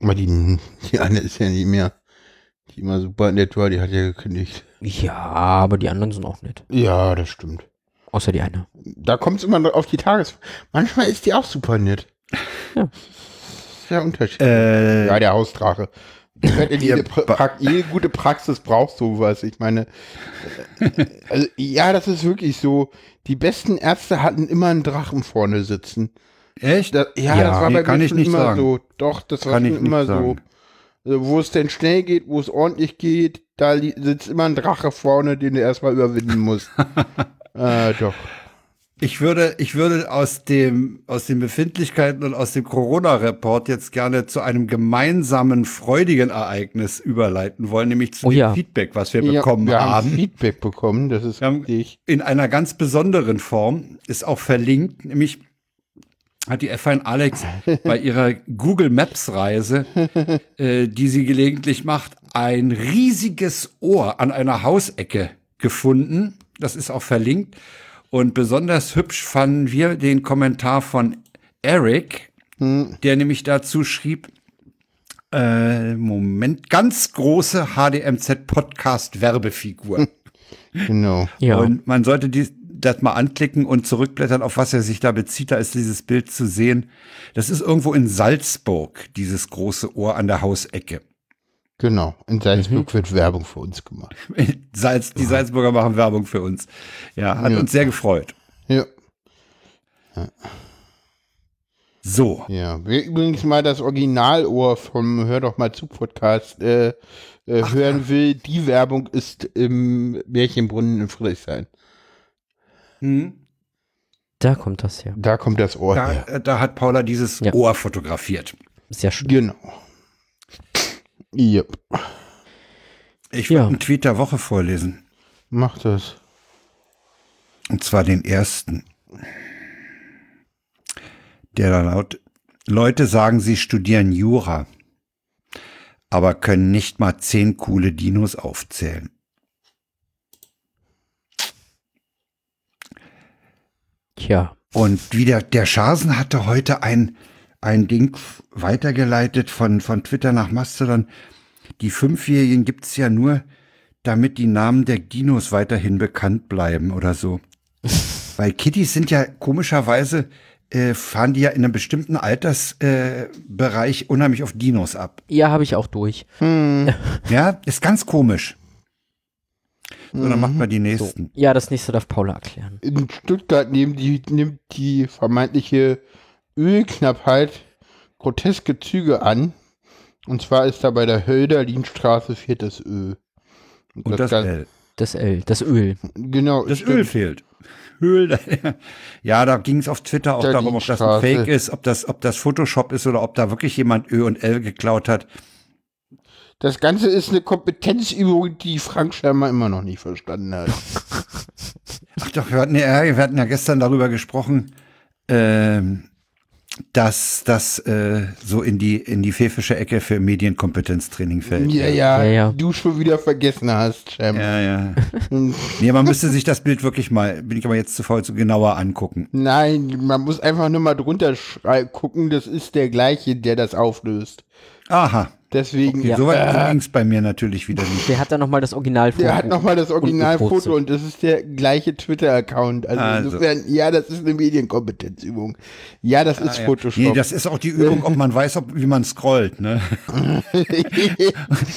Aber die, die eine ist ja nicht mehr, die immer super nett war, die hat ja gekündigt. ja, aber die anderen sind auch nett. Ja, das stimmt. Außer die eine. Da kommt es immer auf die Tages... Manchmal ist die auch super nett. Ja. Sehr unterschiedlich. Äh, Ja, der Hausdrache. Jede, Ihr pra jede gute Praxis braucht sowas. Ich meine, äh, also, ja, das ist wirklich so. Die besten Ärzte hatten immer einen Drachen vorne sitzen. echt? Das, ja, Ja, das war nee, bei kann mir ich nicht immer sagen. so. Doch, das war Kann ich schon nicht immer sagen. so. Also, wo es denn schnell geht, wo es ordentlich geht, da sitzt immer ein Drache vorne, den du erstmal überwinden musst. äh, doch. Ich würde, ich würde aus dem, aus den Befindlichkeiten und aus dem Corona-Report jetzt gerne zu einem gemeinsamen freudigen Ereignis überleiten wollen, nämlich zu Oh dem ja. Feedback, was wir Ja, bekommen wir haben haben. Feedback bekommen, das ist Wir richtig. In einer ganz besonderen Form ist auch verlinkt, nämlich hat die F1 Alex bei ihrer Google Maps Reise, äh, die sie gelegentlich macht, ein riesiges Ohr an einer Hausecke gefunden. Das ist auch verlinkt. Und besonders hübsch fanden wir den Kommentar von Eric, der nämlich dazu schrieb, äh, Moment, ganz große HDMZ Podcast Werbefigur. Genau. Ja. Und man sollte die, das mal anklicken und zurückblättern, auf was er sich da bezieht. Da ist dieses Bild zu sehen. Das ist irgendwo in Salzburg, dieses große Ohr an der Hausecke. Genau. In Salzburg wird Werbung für uns gemacht. Salz, die Salzburger machen Werbung für uns. Ja, hat Ja. uns sehr gefreut. Ja. So, Ja. Wer übrigens mal das Originalohr vom Hör doch mal zu Podcast äh, äh, hören will, die Werbung ist im Märchenbrunnen in Friedrichshain. Hm, da kommt das her. Da kommt das Ohr da, her. äh, da hat Paula dieses Ja. Ohr fotografiert. Sehr schön. Genau. Yep. Ich Ja. will einen Tweet der Woche vorlesen. Mach das. Und zwar den ersten. Der da laut, Leute sagen, sie studieren Jura, aber können nicht mal zehn coole Dinos aufzählen. Tja. Und wie der, Schasen hatte heute ein, ein Ding weitergeleitet von, von Twitter nach Mastodon. Die Fünfjährigen gibt's ja nur, damit die Namen der Dinos weiterhin bekannt bleiben oder so. Weil Kitties sind ja komischerweise, äh, fahren die ja in einem bestimmten Altersbereich äh, unheimlich auf Dinos ab. Ja, habe ich auch durch. Ja, ist ganz komisch. So, dann macht mal die nächsten. Ja, das nächste darf Paula erklären. In Stuttgart nehmen die, nimmt die vermeintliche Ölknappheit groteske Züge an. Und zwar ist da bei der Hölderlinstraße fehlt das Öl. Und das Gan- L. Das L, das Öl. Genau. Das stimmt. Öl fehlt. Öl. Ja, da ging es auf Twitter auch Da darum, ob das ein. Fake ist, ob das, ob das Photoshop ist oder ob da wirklich jemand Ö und L geklaut hat. Das Ganze ist eine Kompetenzübung, die Frank scheinbar immer noch nicht verstanden hat. Ach doch, wir hatten ja, wir hatten ja gestern darüber gesprochen, ähm, dass das äh, so in die in die pfäffische Ecke für Medienkompetenztraining fällt. Ja, ja, Ja, ja. du schon wieder vergessen hast, scheinbar. Ja, ja. Hm. Nee, man müsste sich das Bild wirklich mal, bin ich aber jetzt zu faul zu genauer angucken. Nein, man muss einfach nur mal drunter gucken, das ist der gleiche, der das auflöst. Aha. Deswegen, Okay, Ja. so weit so ging's bei mir natürlich wieder nicht. Der hat dann nochmal das Originalfoto. der hat nochmal das und Originalfoto gepostet. und das ist der gleiche Twitter-Account. Also, Also. insofern, ja, das ist eine Medienkompetenzübung. Ja, das ist Ah, ja. Photoshop. Nee, das ist auch die Übung, ob man weiß, ob, wie man scrollt, ne?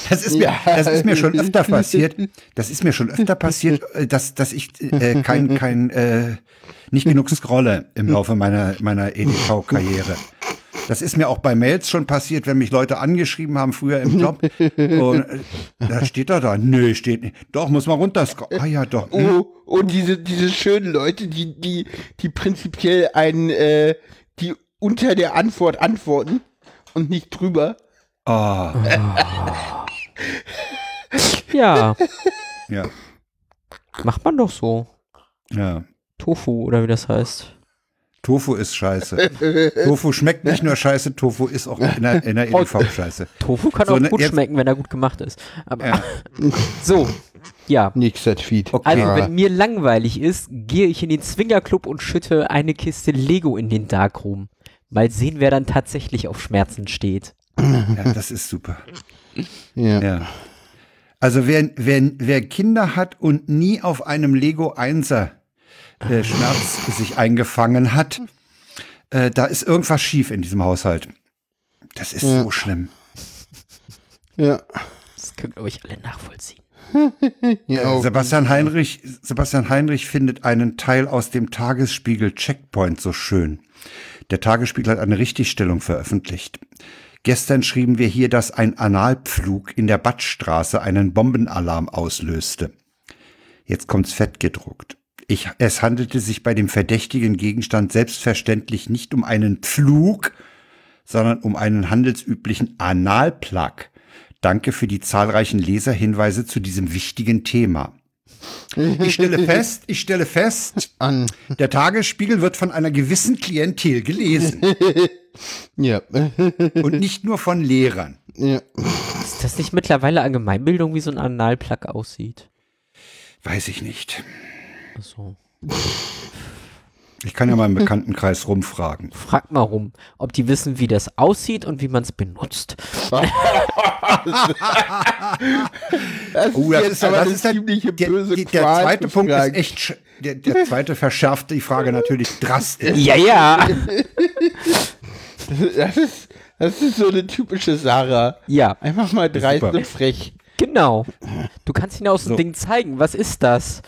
Das ist mir, Ja. das ist mir schon öfter passiert. Das ist mir schon öfter passiert, äh, dass, dass ich äh, kein, kein, äh, nicht genug scrolle im Laufe meiner, meiner EDV-Karriere. Das ist mir auch bei Mails schon passiert, wenn mich Leute angeschrieben haben früher im Job. Und äh, da steht da da. Nö, steht nicht. Doch, muss man runterscrollen. Ah ja, doch. Hm. Oh, und diese, diese schönen Leute, die, die, die prinzipiell einen, äh, die unter der Antwort antworten und nicht drüber. Ah, Ja, ja, macht man doch so. ja. Tofu oder wie das heißt. Tofu ist scheiße. Tofu schmeckt nicht nur scheiße, Tofu ist auch in der, in der EDV scheiße. Tofu kann So, auch ne, gut jetzt- schmecken, wenn er gut gemacht ist. Aber Ja. so, ja. Nächster Tweet. Okay. Also, wenn mir langweilig ist, gehe ich in den Zwingerclub und schütte eine Kiste Lego in den Darkroom. Mal sehen, wer dann tatsächlich auf Schmerzen steht. Ja, das ist super. ja. Ja. Also wer, wer, wer Kinder hat und nie auf einem Lego Einser äh, Schmerz sich eingefangen hat, äh, da ist irgendwas schief in diesem Haushalt. Das ist Ja. so schlimm. ja. Das können, glaube ich, alle nachvollziehen. ja. Sebastian Heinrich, Sebastian Heinrich findet einen Teil aus dem Tagesspiegel Checkpoint so schön. Der Tagesspiegel hat eine Richtigstellung veröffentlicht. Gestern schrieben wir hier, dass ein Analpflug in der Badstraße einen Bombenalarm auslöste. Jetzt kommt's fett gedruckt. Ich, es handelte sich bei dem verdächtigen Gegenstand selbstverständlich nicht um einen Pflug, sondern um einen handelsüblichen Analplug. Danke für die zahlreichen Leserhinweise zu diesem wichtigen Thema. Ich stelle fest, ich stelle fest, An. der Tagesspiegel wird von einer gewissen Klientel gelesen Ja. und nicht nur von Lehrern. ja. Ist das nicht mittlerweile Allgemeinbildung, wie so ein Analplug aussieht? Weiß ich nicht. Also, Ich kann ja mal im Bekanntenkreis rumfragen. Frag mal rum, ob die wissen, wie das aussieht und wie man es benutzt. Das Oh, das ist, aber das eine ist der, ziemliche der, böse der Qual zweite Punkt fragen. ist echt, der, der zweite verschärft die Frage natürlich drastisch. Ja, ja. Das ist, das ist so eine typische Sarah. Ja, Einfach mal dreist und frech. Genau. Du kannst ihn aus dem So. Ding zeigen. Was ist das?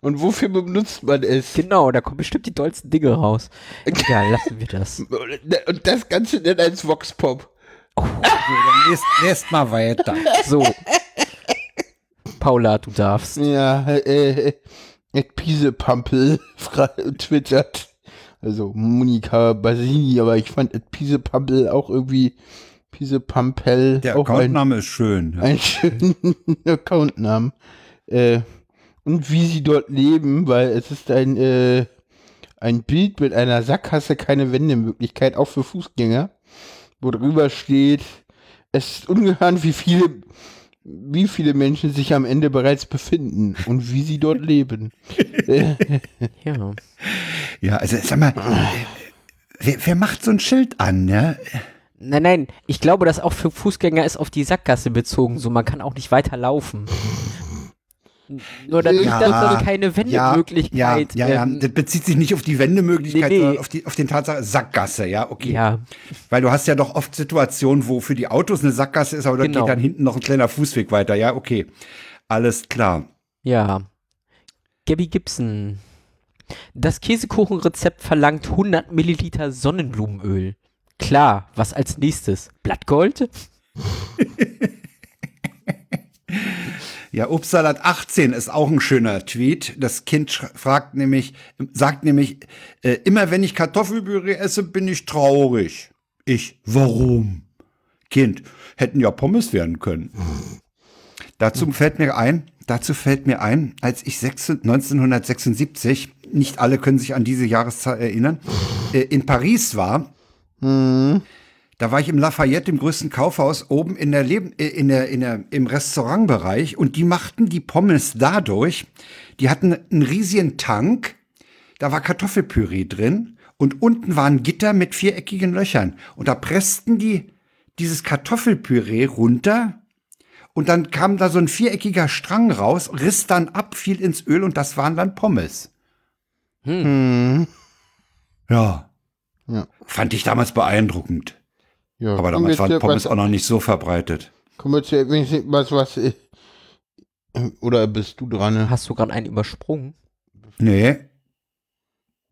Und wofür benutzt man es? Genau, da kommen bestimmt die dollsten Dinge raus. Egal, lassen wir das. Und das Ganze dann als Voxpop. So, dann lest, lest mal weiter. So. Paula, du darfst. Ja, äh, Ed Piesepampel fra- twittert. Also Monika Basini, aber ich fand Ed Piesepampel auch irgendwie Piesepampel Der auch ein, Accountname ist schön. einen schönen Accountnamen. Äh, und wie sie dort leben, weil es ist ein, äh, ein Bild mit einer Sackgasse, keine Wendemöglichkeit, auch für Fußgänger, wo drüber steht, es ist ungeheuer, wie viele, wie viele Menschen sich am Ende bereits befinden und wie sie dort leben. Ja. Ja, also sag mal, wer, wer macht so ein Schild an, ne? Nein, nein, ich glaube, das auch für Fußgänger ist auf die Sackgasse bezogen. So, man kann auch nicht weiter laufen. Nur dadurch, Ja, dass dann keine Wendemöglichkeit. Ja, ja, ja, ähm, das bezieht sich nicht auf die Wendemöglichkeit, Nee, nee. sondern auf, die, auf den Tatsache Sackgasse, ja, okay. ja, Weil du hast ja doch oft Situationen, wo für die Autos eine Sackgasse ist, aber da Genau. geht dann hinten noch ein kleiner Fußweg weiter, ja, okay. Alles klar. ja. Gabby Gibson. Das Käsekuchenrezept verlangt 100 Milliliter Sonnenblumenöl. Klar, was als nächstes? Blattgold? Ja, Obstsalat 18 ist auch ein schöner Tweet. Das Kind fragt nämlich, sagt nämlich, äh, immer wenn ich Kartoffelpüree esse, bin ich traurig. Ich, warum? Kind, hätten ja Pommes werden können. Dazu fällt mir ein, dazu fällt mir ein, als ich sechs- 1976, nicht alle können sich an diese Jahreszahl erinnern, äh, in Paris war, da war ich im Lafayette, im größten Kaufhaus, oben in der Leben, äh, in der, in der, im Restaurantbereich. Und die machten die Pommes dadurch, die hatten einen riesigen Tank, da war Kartoffelpüree drin. Und unten waren Gitter mit viereckigen Löchern. Und da pressten die dieses Kartoffelpüree runter. Und dann kam da so ein viereckiger Strang raus, riss dann ab, fiel ins Öl und das waren dann Pommes. Hm. Ja. Ja. Fand ich damals beeindruckend. Ja, Aber damals waren zu Pommes auch noch nicht so verbreitet. Kommen wir zu etwas, was, äh, oder bist du dran? ne? Hast du gerade einen übersprungen? Nee,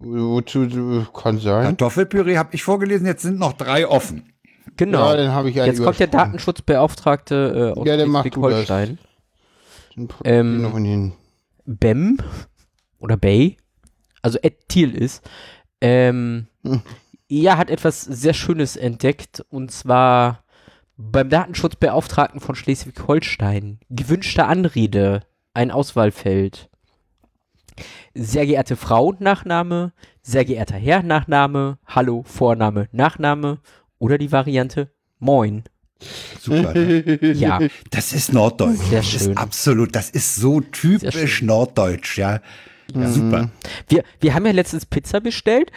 Wozu kann sein? Kartoffelpüree habe ich vorgelesen, jetzt sind noch drei offen. Genau. Ja, dann habe ich Jetzt kommt der. Datenschutzbeauftragte äh, aus Ja, der macht Schleswig-Holstein. Den put- Ähm, Bem oder Bay, also Ed Thiel ist, ähm, Hm. Er hat etwas sehr Schönes entdeckt und zwar beim Datenschutzbeauftragten von Schleswig-Holstein. Gewünschte Anrede, ein Auswahlfeld. Sehr geehrte Frau, Nachname, sehr geehrter Herr, Nachname, Hallo, Vorname, Nachname oder die Variante Moin. Super. Ne? Ja, Das ist Norddeutsch. Sehr das schön. ist absolut, das ist so typisch. Norddeutsch, ja. Super. Wir, wir haben ja letztens Pizza bestellt.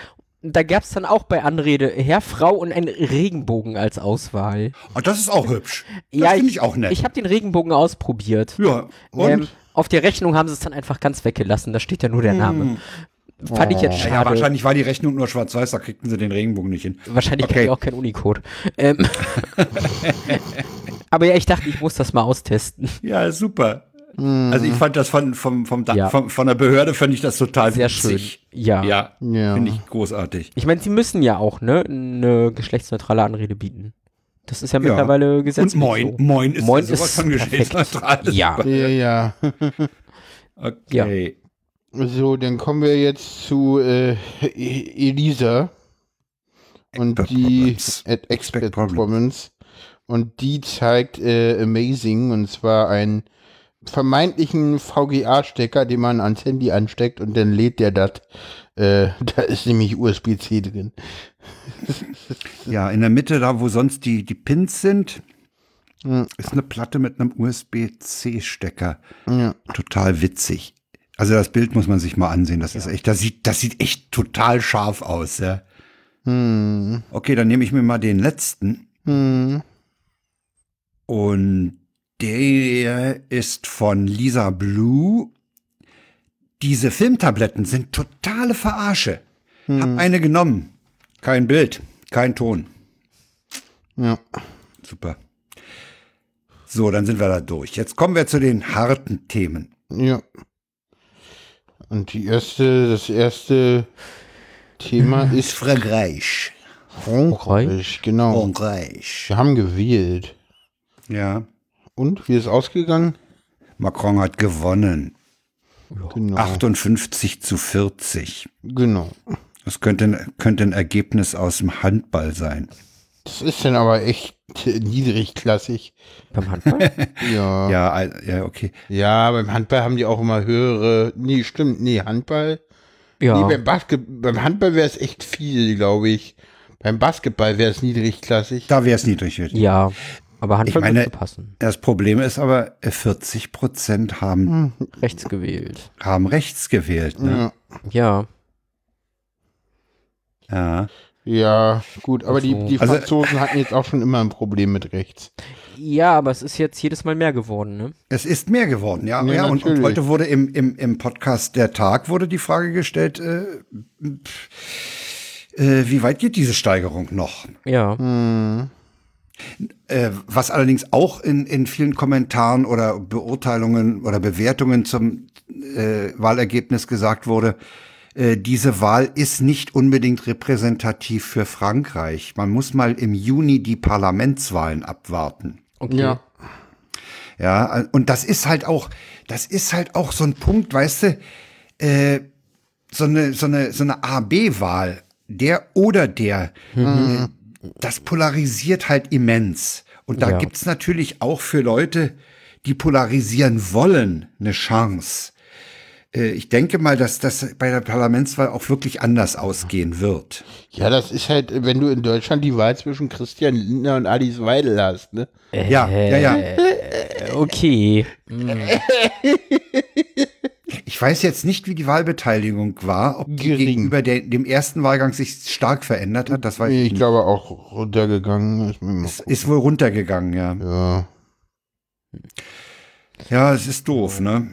Da gab es dann auch bei Anrede Herr, Frau und ein Regenbogen als Auswahl. Oh, das ist auch hübsch. Das ja, finde ich auch nett. Ich habe den Regenbogen ausprobiert. ja, und? Ähm, auf der Rechnung haben sie es dann einfach ganz weggelassen. Da steht ja nur der Name. Fand ich jetzt ja, schade. wahrscheinlich war die Rechnung nur schwarz-weiß, da kriegten sie den Regenbogen nicht hin. Wahrscheinlich Okay. ich auch kein Unicode. Ähm, aber ja, ich dachte, ich muss das mal austesten. Ja, super. Also ich fand das von, vom, vom, Da- Ja. von, von der Behörde fand ich das total Sehr schön. witzig. Ja. Ja, Ja. finde ich großartig. Ich meine, sie müssen ja auch ne, eine geschlechtsneutrale Anrede bieten. Das ist ja, Ja. mittlerweile Und gesetzlich Moin, so. Moin ist Moin ja sowas ist von perfekt. geschlechtsneutral. Ja. Ja, ja. Okay. So, dann kommen wir jetzt zu äh, E- Elisa. Und Expert die Problems. at Expect Expert Problems. Problems. Und die zeigt äh, Amazing und zwar einen vermeintlichen VGA-Stecker, den man ans Handy ansteckt und dann lädt der das. Äh, da ist nämlich USB-C drin. Ja, in der Mitte, da wo sonst die, die Pins sind, Hm. ist eine Platte mit einem USB-C-Stecker. Ja. Total witzig. Also das Bild muss man sich mal ansehen. Das ist echt, das sieht, das sieht echt total scharf aus, ja. Hm. Okay, dann nehme ich mir mal den letzten. Hm. Und der ist von Lisa Blue. Diese Filmtabletten sind totale Verarsche. Hab eine genommen. Kein Bild, kein Ton. Ja. Super. So, dann sind wir da durch. Jetzt kommen wir zu den harten Themen. Ja. Und die erste, das erste Thema ist Frankreich. Frankreich. Genau. Frankreich. Wir haben gewählt. Ja. Und wie ist ausgegangen? Macron hat gewonnen. Genau. 58 zu 40. Genau. Das könnte, könnte ein Ergebnis aus dem Handball sein. Das ist dann aber echt niedrigklassig. Beim Handball? Ja. ja. Ja, al- ja, okay. beim Handball haben die auch immer höhere. Nee, stimmt. Nee, Handball. ja. Nee, beim, Basket, beim Handball wäre es echt viel, glaube ich. Beim Basketball wäre es niedrigklassig. Da wäre es niedrig. ja. Aber Handball Ich meine- passen. Das Problem ist aber, äh, 40 Prozent haben, Rechts gewählt. haben rechts gewählt. Ne? Ja. Ja. Ja. Gut, aber die, die Also- Franzosen hatten jetzt auch schon immer ein Problem mit rechts. Ja, aber es ist jetzt jedes Mal mehr geworden, ne? Es ist mehr geworden, ja. Ja, ja, und, und heute wurde im, im, im Podcast Der Tag wurde die Frage gestellt, äh, pf, äh, wie weit geht diese Steigerung noch? Ja. Hm. Äh, was allerdings auch in, in vielen Kommentaren oder Beurteilungen oder Bewertungen zum äh, Wahlergebnis gesagt wurde, äh, diese Wahl ist nicht unbedingt repräsentativ für Frankreich. Man muss mal im Juni die Parlamentswahlen abwarten. Okay. Ja. Ja, und das ist halt auch, das ist halt auch so ein Punkt, weißt du, äh, so eine, so eine, so eine A-B-Wahl, der oder der, äh, das polarisiert halt immens. Und da Ja. gibt's natürlich auch für Leute, die polarisieren wollen, eine Chance. Äh, ich denke mal, dass das bei der Parlamentswahl auch wirklich anders ausgehen wird. Ja, das ist halt, wenn du in Deutschland die Wahl zwischen Christian Lindner und Alice Weidel hast, ne? Ja, ja, ja. Äh, okay. Ich weiß jetzt nicht, wie die Wahlbeteiligung war, ob die Gering. gegenüber der, dem ersten Wahlgang sich stark verändert hat. Das weiß ich Ich nicht. glaube auch runtergegangen. Ist, Es ist wohl runtergegangen, ja. ja. Ja, es ist doof, ne?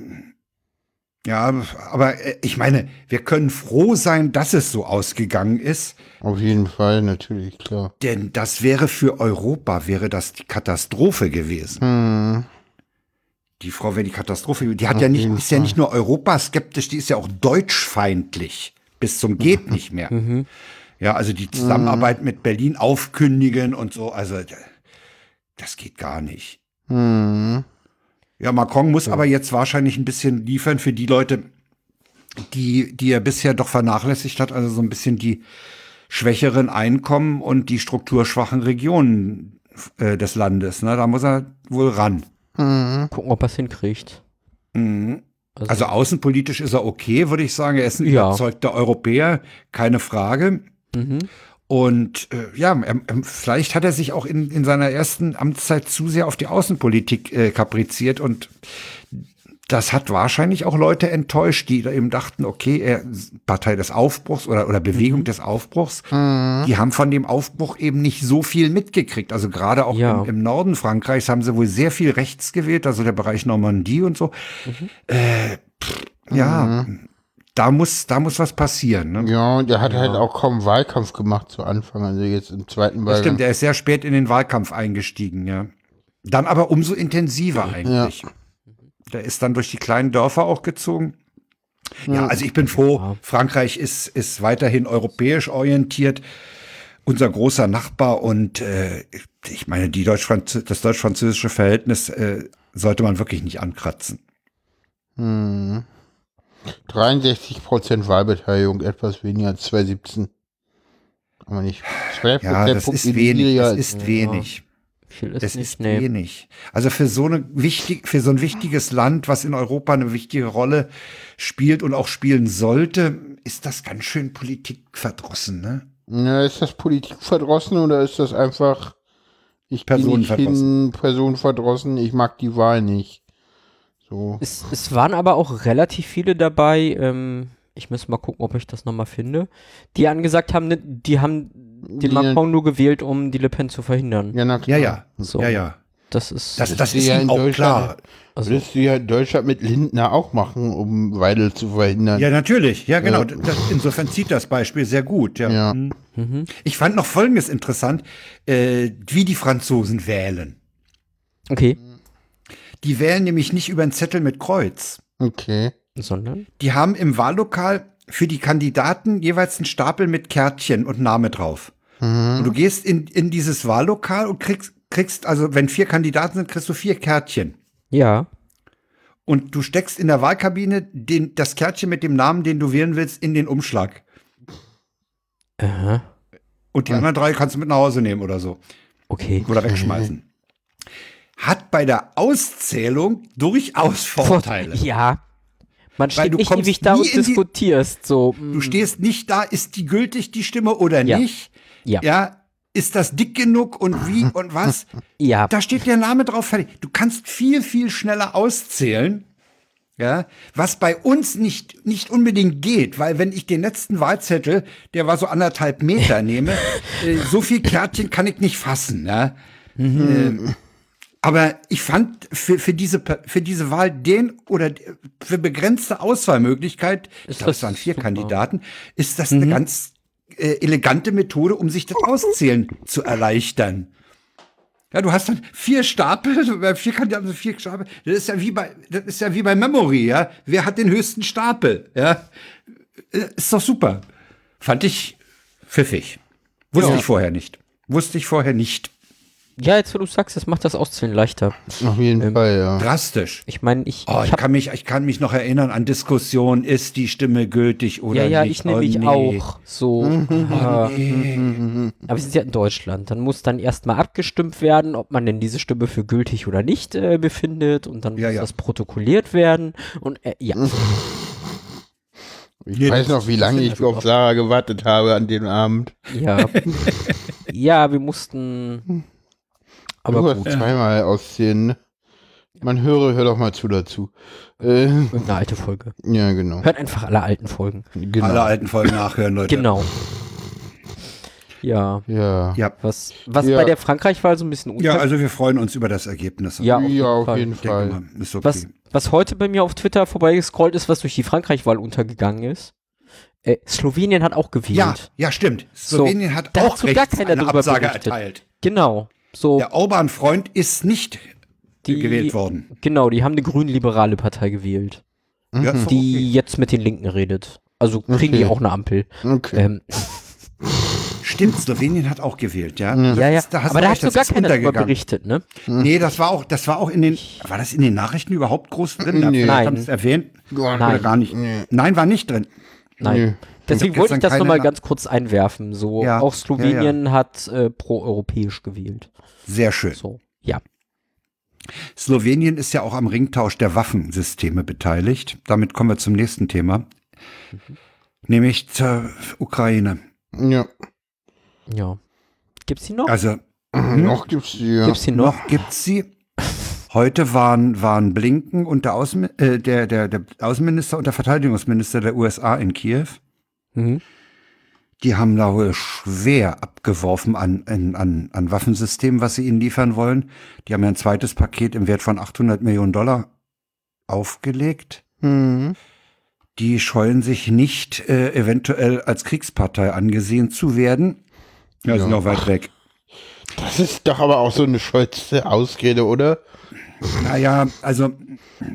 Ja, aber äh, ich meine, wir können froh sein, dass es so ausgegangen ist, Auf jeden Fall, natürlich, klar. denn das wäre für Europa, wäre das die Katastrophe gewesen. Hm. Die Frau wäre die Katastrophe. Die hat ja nicht, ist ja nicht nur europaskeptisch, die ist ja auch deutschfeindlich. Bis zum geht nicht mehr. Ja, also die Zusammenarbeit mit Berlin aufkündigen und so, also das geht gar nicht. Hm. Ja, Macron muss aber jetzt wahrscheinlich ein bisschen liefern für die Leute, die, die er bisher doch vernachlässigt hat, also so ein bisschen die schwächeren Einkommen und die strukturschwachen Regionen äh, des Landes. Ne? Da muss er wohl ran. Gucken, ob er es hinkriegt. Also außenpolitisch ist er okay, würde ich sagen. Er ist ein Ja. überzeugter Europäer, keine Frage. Und äh, ja, er, er, vielleicht hat er sich auch in, in seiner ersten Amtszeit zu sehr auf die Außenpolitik äh, kapriziert und das hat wahrscheinlich auch Leute enttäuscht, die da eben dachten, okay, er Partei des Aufbruchs oder, oder Bewegung des Aufbruchs, die haben von dem Aufbruch eben nicht so viel mitgekriegt. Also gerade auch Ja. im, im Norden Frankreichs haben sie wohl sehr viel rechts gewählt, also der Bereich Normandie und so. Äh, pff, ja, da muss, da muss was passieren. Ne? Ja, und er hat halt auch kaum Wahlkampf gemacht zu Anfang, also jetzt im zweiten Wahlgang. stimmt, er ist sehr spät in den Wahlkampf eingestiegen, ja. Dann aber umso intensiver eigentlich. Der ist dann durch die kleinen Dörfer auch gezogen. Ja, also ich bin froh, Frankreich ist, ist weiterhin europäisch orientiert, unser großer Nachbar und äh, ich meine, die Deutsch das deutsch-französische Verhältnis äh, sollte man wirklich nicht ankratzen. 63% Wahlbeteiligung, etwas weniger als 2017. Aber nicht 12 Ja, das ist wenig, das ist wenig. Viel ist Das nicht, ist nee. wenig. Also für so eine wichtig, für so ein wichtiges Land, was in Europa eine wichtige Rolle spielt und auch spielen sollte, ist das ganz schön politikverdrossen, ne? Ja, ist das politikverdrossen oder ist das einfach, ich Personenverdrossen. personenverdrossen, ich mag die Wahl nicht. So. Es, es waren aber auch relativ viele dabei, ähm, ich muss mal gucken, ob ich das nochmal finde, die angesagt haben, die haben den Die- Macron nur gewählt, um die Le Pen zu verhindern. Ja, na Ja, klar. ja. So. Ja, ja. Das ist, Das, das ist ja in auch klar. also, Würdest du ja in Deutschland mit Lindner auch machen, um Weidel zu verhindern. Ja, natürlich. Ja, genau. Ja. Das, insofern zieht das Beispiel sehr gut. Ja. Ja. Hm. mhm. Ich fand noch Folgendes interessant, äh, wie die Franzosen wählen. okay, Die wählen nämlich nicht über einen Zettel mit Kreuz. Okay. Sondern, Die haben im Wahllokal für die Kandidaten jeweils einen Stapel mit Kärtchen und Name drauf. Und du gehst in, in dieses Wahllokal und kriegst, kriegst, also wenn vier Kandidaten sind, kriegst du vier Kärtchen. ja, Und du steckst in der Wahlkabine den, das Kärtchen mit dem Namen, den du wählen willst, in den Umschlag. aha, Und die anderen drei kannst du mit nach Hause nehmen oder so. okay. Oder wegschmeißen. Hat bei der Auszählung durchaus Vorteile. Ja. Man steht du nicht kommst ewig da und die- diskutierst, so, mm, Du stehst nicht da, ist die gültig, die Stimme oder Ja. nicht? Ja. Ja. Ist das dick genug und wie und was? ja, Da steht der Name drauf fertig. Du kannst viel, viel schneller auszählen. Ja, was bei uns nicht, nicht unbedingt geht, weil wenn ich den letzten Wahlzettel, der war so anderthalb Meter, nehme, äh, so viel Kärtchen kann ich nicht fassen, ja. Ähm, aber ich fand für, für, diese, für diese Wahl den oder für begrenzte Auswahlmöglichkeit, ich Ist glaube, es waren vier super. Kandidaten, ist das eine ganz äh, elegante Methode, um sich das Auszählen zu erleichtern. Ja, du hast dann vier Stapel, bei vier Kandidaten sind vier Stapel. Das ist ja wie bei, das ist ja wie bei Memory, ja. Wer hat den höchsten Stapel, ja? Äh, Ist doch super. Fand ich pfiffig. Wusste Ja. ich vorher nicht. Wusste ich vorher nicht. Ja, jetzt wo du sagst, das macht das Auszählen leichter. Auf jeden Fall, ja. Drastisch. Ich meine, ich, Oh, ich kann mich, ich kann mich noch erinnern an Diskussionen, ist die Stimme gültig oder ja, ja, nicht? ich nämlich oh, nee. auch, so, ah, aber wir sind ja in Deutschland, dann muss dann erstmal abgestimmt werden, ob man denn diese Stimme für gültig oder nicht äh, befindet und dann Ja, muss ja. das protokolliert werden und äh, ja, Ich Nee, weiß noch, wie lange ich auf Sarah gewartet habe an dem Abend. ja, ja, wir mussten, aber du hast gut, zweimal auszählen, ne? Man höre, hör doch mal zu dazu. Äh, irgendeine alte Folge. ja, genau. Hört einfach alle alten Folgen. genau. Alle alten Folgen nachhören, Leute. Genau. Ja, Ja. Ja. was, was Ja. bei der Frankreich-Wahl so ein bisschen Ja, unter also wir freuen uns über das Ergebnis. Ja, auf ja, jeden auf Fall. jeden Fall. mal, ist okay. Was, was heute bei mir auf Twitter vorbeigescrollt ist, was durch die Frankreich-Wahl untergegangen ist. Äh, Slowenien hat auch gewählt. Ja, ja, stimmt. Slowenien hat da hat auch so gar rechts keiner eine Absage berichtet. erteilt. Genau. So, Der Orban-Freund ist nicht die, gewählt worden. Genau, die haben eine grün-liberale Partei gewählt, Ja, ist doch die okay. jetzt mit den Linken redet. Also kriegen die Okay. auch eine Ampel. Okay. Ähm, Stimmt, Slowenien hat auch gewählt, ja. Ja, ja. ist- da hast Aber du da so das gar keiner untergegangen. berichtet, ne? Nee, das war auch, das war auch in den, war das in den Nachrichten überhaupt groß drin? Nee. Vielleicht Nein. haben es erwähnt. Oder Nein. gar nicht. Nee. Nein, war nicht drin. Nein. Nee. Deswegen wollte ich das nochmal Na- ganz kurz einwerfen. So, Ja, auch Slowenien hat äh, proeuropäisch gewählt. Sehr schön. So, ja. Slowenien ist ja auch am Ringtausch der Waffensysteme beteiligt. Damit kommen wir zum nächsten Thema. Nämlich zur Ukraine. Ja. Ja. Gibt's die noch? Also, Noch gibt's die, ja. Gibt's die noch? noch gibt's sie. Heute waren, waren Blinken und der, Außen, äh, der, der, der Außenminister und der Verteidigungsminister der USA in Kiew. Mhm. Die haben da wohl schwer abgeworfen an, an, an, Waffensystemen, was sie ihnen liefern wollen. Die haben ja ein zweites Paket im Wert von 800 Millionen Dollar aufgelegt. Mhm. Die scheuen sich nicht, äh, eventuell als Kriegspartei angesehen zu werden. Ja, sind Ja. noch weit weg. Das ist doch aber auch so eine stolze Ausrede, oder? Naja, also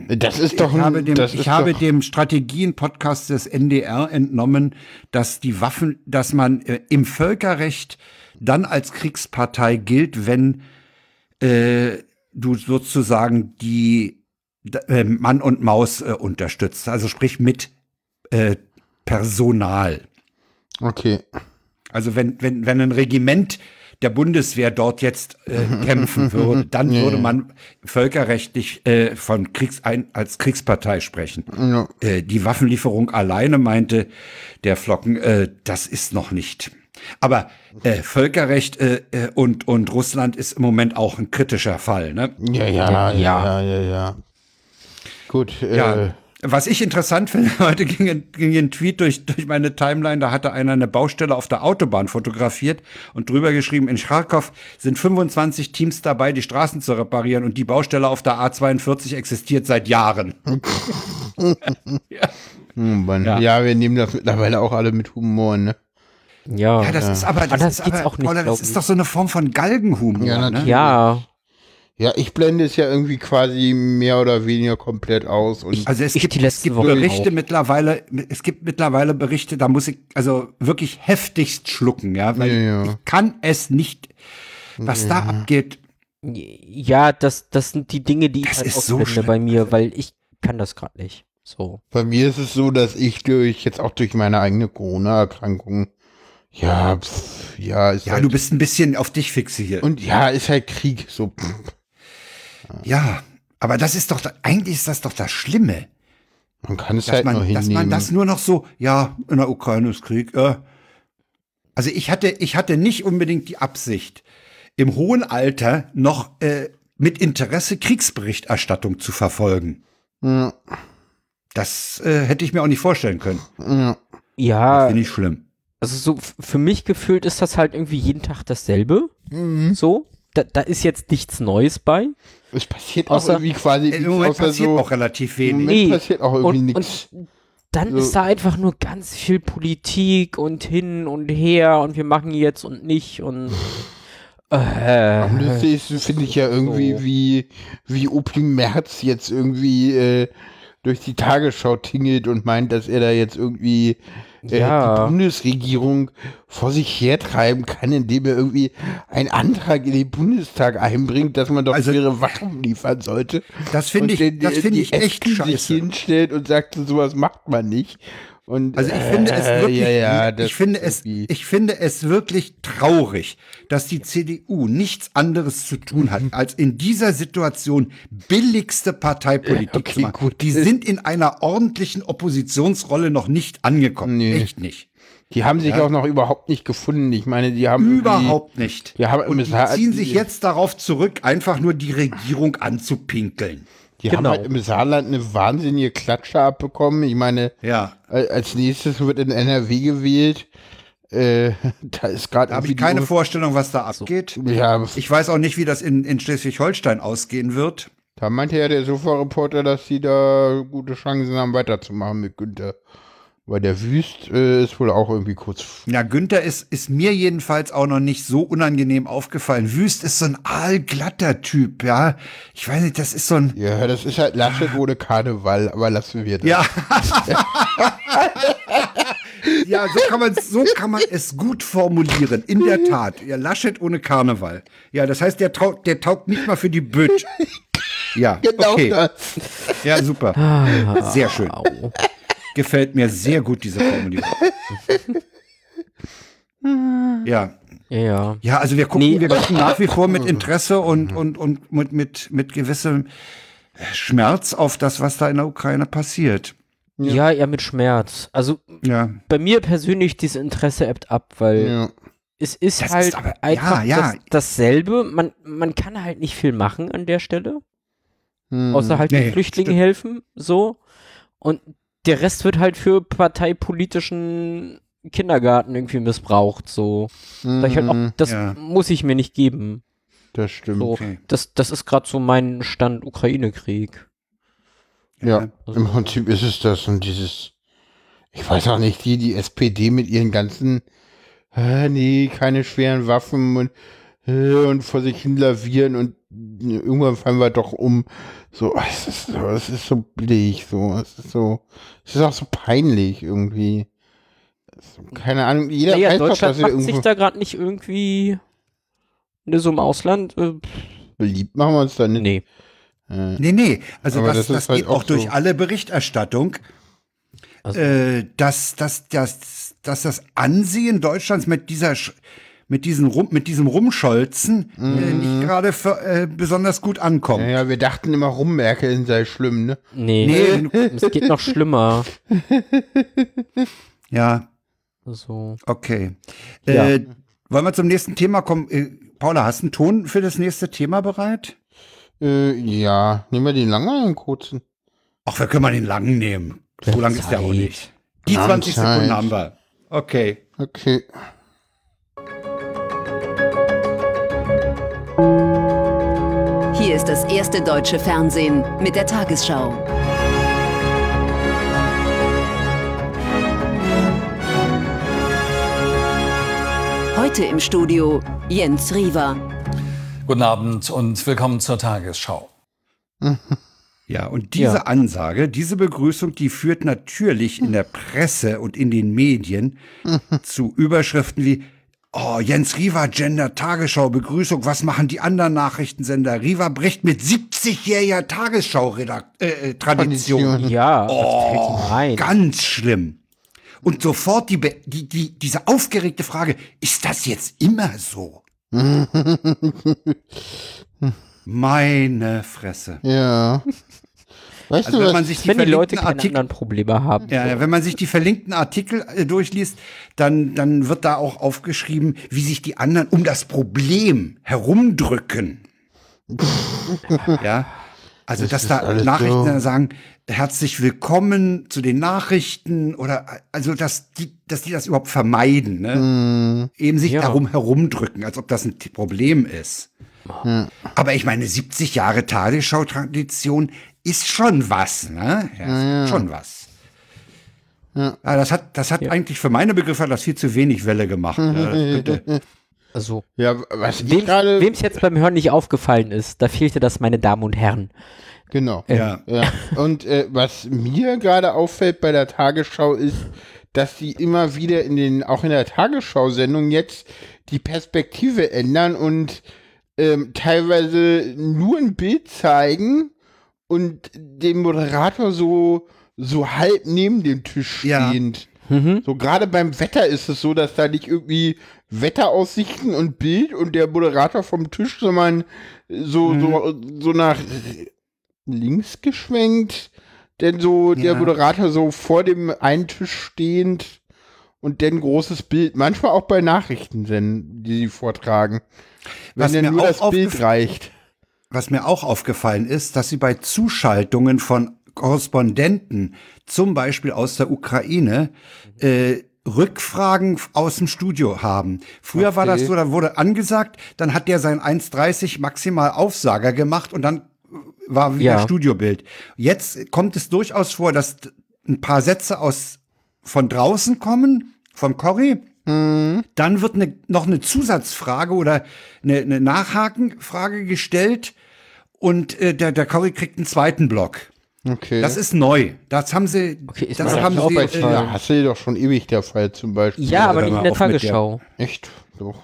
Das ist doch ich ein, habe dem, ich habe dem Strategien-Podcast des NDR entnommen, dass die Waffen, dass man äh, im Völkerrecht dann als Kriegspartei gilt, wenn äh, du sozusagen die äh, Mann und Maus äh, unterstützt. Also sprich mit äh, Personal. Okay. Also wenn, wenn, wenn ein Regiment der Bundeswehr dort jetzt äh, kämpfen würde, dann Ja, würde ja. man völkerrechtlich äh, von Kriegs ein, als Kriegspartei sprechen. Ja. Äh, die Waffenlieferung alleine meinte der Flocken, äh, das ist noch nicht. Aber äh, Völkerrecht äh, äh, und, und Russland ist im Moment auch ein kritischer Fall. Ne? Ja, ja, ja, ja, ja, ja. Gut, äh, Ja. Was ich interessant finde, heute ging, ein- ging ein Tweet durch, durch meine Timeline, da hatte einer eine Baustelle auf der Autobahn fotografiert und drüber geschrieben, in Charkow sind 25 Teams dabei, die Straßen zu reparieren und die Baustelle auf der A42 existiert seit Jahren. hm, Mann. Ja. ja. wir nehmen das mittlerweile auch alle mit Humor, ne? Ja. Ja, das ist aber, das Anders ist geht's aber, auch nicht, Paula, das ist doch so eine Form von Galgenhumor. Ja, ne? natürlich. ja. Ja, ich blende es ja irgendwie quasi mehr oder weniger komplett aus und Also es Ich gibt, die es gibt Woche Berichte auch. mittlerweile, es gibt mittlerweile Berichte, da muss ich also wirklich heftigst schlucken, ja, weil Ja, ja. ich kann es nicht, was da abgeht. Ja, das, das sind die Dinge, die ich Das halt ist auch so finde bei mir, weil ich kann das gerade nicht. So. bei mir ist es so, dass ich durch, jetzt auch durch meine eigene Corona-Erkrankung, ja, pf, ja, ist Ja, halt, du bist ein bisschen auf dich fixiert. und ja, ist halt Krieg, so, pff. Ja, aber das ist doch, eigentlich ist das doch das Schlimme, man kann es dass halt nur man, dass hinnehmen. man das nur noch so, ja, in der Ukraine ist Krieg. Äh. Also ich hatte, ich hatte nicht unbedingt die Absicht, im hohen Alter noch äh, mit Interesse Kriegsberichterstattung zu verfolgen. ja, Das äh, hätte ich mir auch nicht vorstellen können. ja. Ja, Finde ich schlimm. also so für mich gefühlt ist das halt irgendwie jeden Tag dasselbe. So. Da, da ist jetzt nichts Neues bei. Es passiert Außer- auch irgendwie quasi Im Moment außer passiert so, auch relativ im wenig. Moment Nee. passiert auch irgendwie Und, nichts. und dann So. ist da einfach nur ganz viel Politik und hin und her und wir machen jetzt und nicht und äh, Am lustigsten finde ich ja irgendwie, So. wie, wie Opel Merz jetzt irgendwie äh, durch die Tagesschau tingelt und meint, dass er da jetzt irgendwie Ja. die Bundesregierung vor sich hertreiben kann, indem er irgendwie einen Antrag in den Bundestag einbringt, dass man doch Also- ihre Waffen liefern sollte. Das finde ich, den- das finde ich echt Esken sich scheiße. hinstellt und sagt, sowas macht man nicht. Und, Also ich finde es äh, wirklich, ja, ja, ich finde es, ich finde es wirklich traurig, dass die CDU nichts anderes zu tun hat, als in dieser Situation billigste Parteipolitik okay, zu machen. gut. Die sind in einer ordentlichen Oppositionsrolle noch nicht angekommen. Nee. Echt nicht. Die haben sich Ja. auch noch überhaupt nicht gefunden. Ich meine, die haben Überhaupt nicht. Die haben Und die ziehen sich jetzt darauf zurück, einfach nur die Regierung anzupinkeln. Die Genau. haben halt im Saarland eine wahnsinnige Klatsche abbekommen. Ich meine, Ja. als nächstes wird in NRW gewählt. Äh, da ist gerade habe ich keine Vorstellung, was da abgeht. Ja, Ich weiß auch nicht, wie das in, in Schleswig-Holstein ausgehen wird. da meinte ja der Sofa-Reporter, dass sie da gute Chancen haben, weiterzumachen mit Günther. Weil der Wüst äh, ist wohl auch irgendwie kurz. Ja, Günther ist, ist mir jedenfalls auch noch nicht so unangenehm aufgefallen. Wüst ist so ein aalglatter Typ, ja. Ich weiß nicht, das ist so ein. Ja, das ist halt Laschet ohne Karneval, aber lassen wir das. Ja. ja, so kann, man, so kann man es gut formulieren. In der Tat. Ja, Laschet ohne Karneval. Ja, das heißt, der, trau, der taugt nicht mal für die Bütt. Ja, Genau okay. das. Ja, super. Sehr schön. Gefällt mir sehr gut, diese Formulierung. Ja. Ja, ja. Also wir gucken, Nee, wir gucken nach wie vor mit Interesse und, und, und mit, mit, mit gewissem Schmerz auf das, was da in der Ukraine passiert. Ja, ja, mit Schmerz. Also Ja. bei mir persönlich dieses Interesse ebbt ab, weil Ja. es ist Das halt ist aber- einfach ja, ja. Das, dasselbe. Man, man kann halt nicht viel machen an der Stelle, Hm. außer halt Nee, den Flüchtlingen stimmt. helfen, so. Und der Rest wird halt für parteipolitischen Kindergarten irgendwie missbraucht, so. Sag ich halt auch, das Ja. muss ich mir nicht geben. Das stimmt. So, Okay. das, das ist gerade so mein Stand Ukraine-Krieg. Ja, Also- im Prinzip ist es das und dieses, ich weiß auch nicht, die, die SPD mit ihren ganzen, äh, nee, keine schweren Waffen und, äh, und vor sich hin lavieren und irgendwann fallen wir doch um. So, es ist so, es ist so billig, so, es ist so, es ist auch so peinlich irgendwie. Keine Ahnung, jeder Naja, weiß doch, Deutschland dass er macht irgendwo sich da gerade nicht irgendwie ne, so im Ausland. Äh, beliebt machen wir uns da nicht. nee. Äh, Nee, nee, also das, das das, halt geht auch auch durch so. alle Berichterstattung, Also- äh, dass, dass, dass, dass das Ansehen Deutschlands mit dieser Sch- mit diesem, Rum, mit diesem Rumscholzen äh, nicht gerade äh, besonders gut ankommt. ja, ja, wir dachten immer, rummerkeln sei schlimm, ne? Nee, Nee. es geht noch schlimmer. Ja, So. okay. Ja. Äh, wollen wir zum nächsten Thema kommen? Äh, Paula, hast du einen Ton für das nächste Thema bereit? Äh, ja, nehmen wir den langen oder den kurzen? Ach, wir können mal den langen nehmen. So lang ist der auch nicht. Die Wir haben 20 Sekunden haben wir. Okay. Okay. Ist das erste deutsche Fernsehen mit der Tagesschau. Heute im Studio Jens Riewer. Guten Abend und willkommen zur Tagesschau. Ja, und diese Ja. Ansage, diese Begrüßung, die führt natürlich in der Presse und in den Medien zu Überschriften wie Oh, Jens Riva, Gender Tagesschau, Begrüßung, was machen die anderen Nachrichtensender? Riva bricht mit 70-jähriger Tagesschau-Tradition. Tradition. Ja, Oh, was fällt ihm ein? ganz schlimm. Und sofort die, die, die, diese aufgeregte Frage, ist das jetzt immer so? Meine Fresse. Ja. Weißt Also du wenn man sich die Wenn die Leute verlinkten keine Artikel, anderen Probleme haben. ja, ja, wenn man sich die verlinkten Artikel äh, durchliest, dann, dann wird da auch aufgeschrieben, wie sich die anderen um das Problem herumdrücken. ja. Also, dass da Nachrichten so. sagen, herzlich willkommen zu den Nachrichten oder also dass die, dass die das überhaupt vermeiden, ne? Hm, Eben sich Ja. darum herumdrücken, als ob das ein Problem ist. Aber ich meine, 70 Jahre Tagesschau-Tradition ist schon was, ne? Ja, ist Schon was. Ja. das hat, das hat eigentlich für meine Begriffe das viel zu wenig Welle gemacht. Ja, Also, ja, was wem es jetzt beim Hören nicht aufgefallen ist, da fehlte das, meine Damen und Herren. Genau. ja. Ja. Und äh, was mir gerade auffällt bei der Tagesschau ist, dass die immer wieder in den, auch in der Tagesschau-Sendung jetzt die Perspektive ändern und ähm, teilweise nur ein Bild zeigen und den Moderator so, so halb neben dem Tisch Ja. stehend. Mhm. So gerade beim Wetter ist es so, dass da nicht irgendwie Wetteraussichten und Bild und der Moderator vom Tisch, sondern so, so, so nach links geschwenkt, denn so der Ja. Moderator so vor dem einen Tisch stehend und dann großes Bild, manchmal auch bei Nachrichtensendungen, die sie vortragen. Wenn Was dann mir nur auch das Bild reicht. Was mir auch aufgefallen ist, dass sie bei Zuschaltungen von Korrespondenten, zum Beispiel aus der Ukraine, äh, Rückfragen aus dem Studio haben. Früher war das Okay. so, da wurde angesagt, dann hat der sein 1,30 maximal Aufsager gemacht und dann war wieder Ja. Studiobild. Jetzt kommt es durchaus vor, dass ein paar Sätze aus von draußen kommen, vom Corrie. Dann wird eine, noch eine Zusatzfrage oder eine, eine Nachhakenfrage gestellt und äh, der, der Corrie kriegt einen zweiten Block. Okay. Das ist neu. Das haben sie, Okay, ist das mir haben auch sie, bei äh, Tina Hassel doch schon ewig der Fall zum Beispiel. Ja, aber nicht mal in der- Tagesschau. Echt? Doch.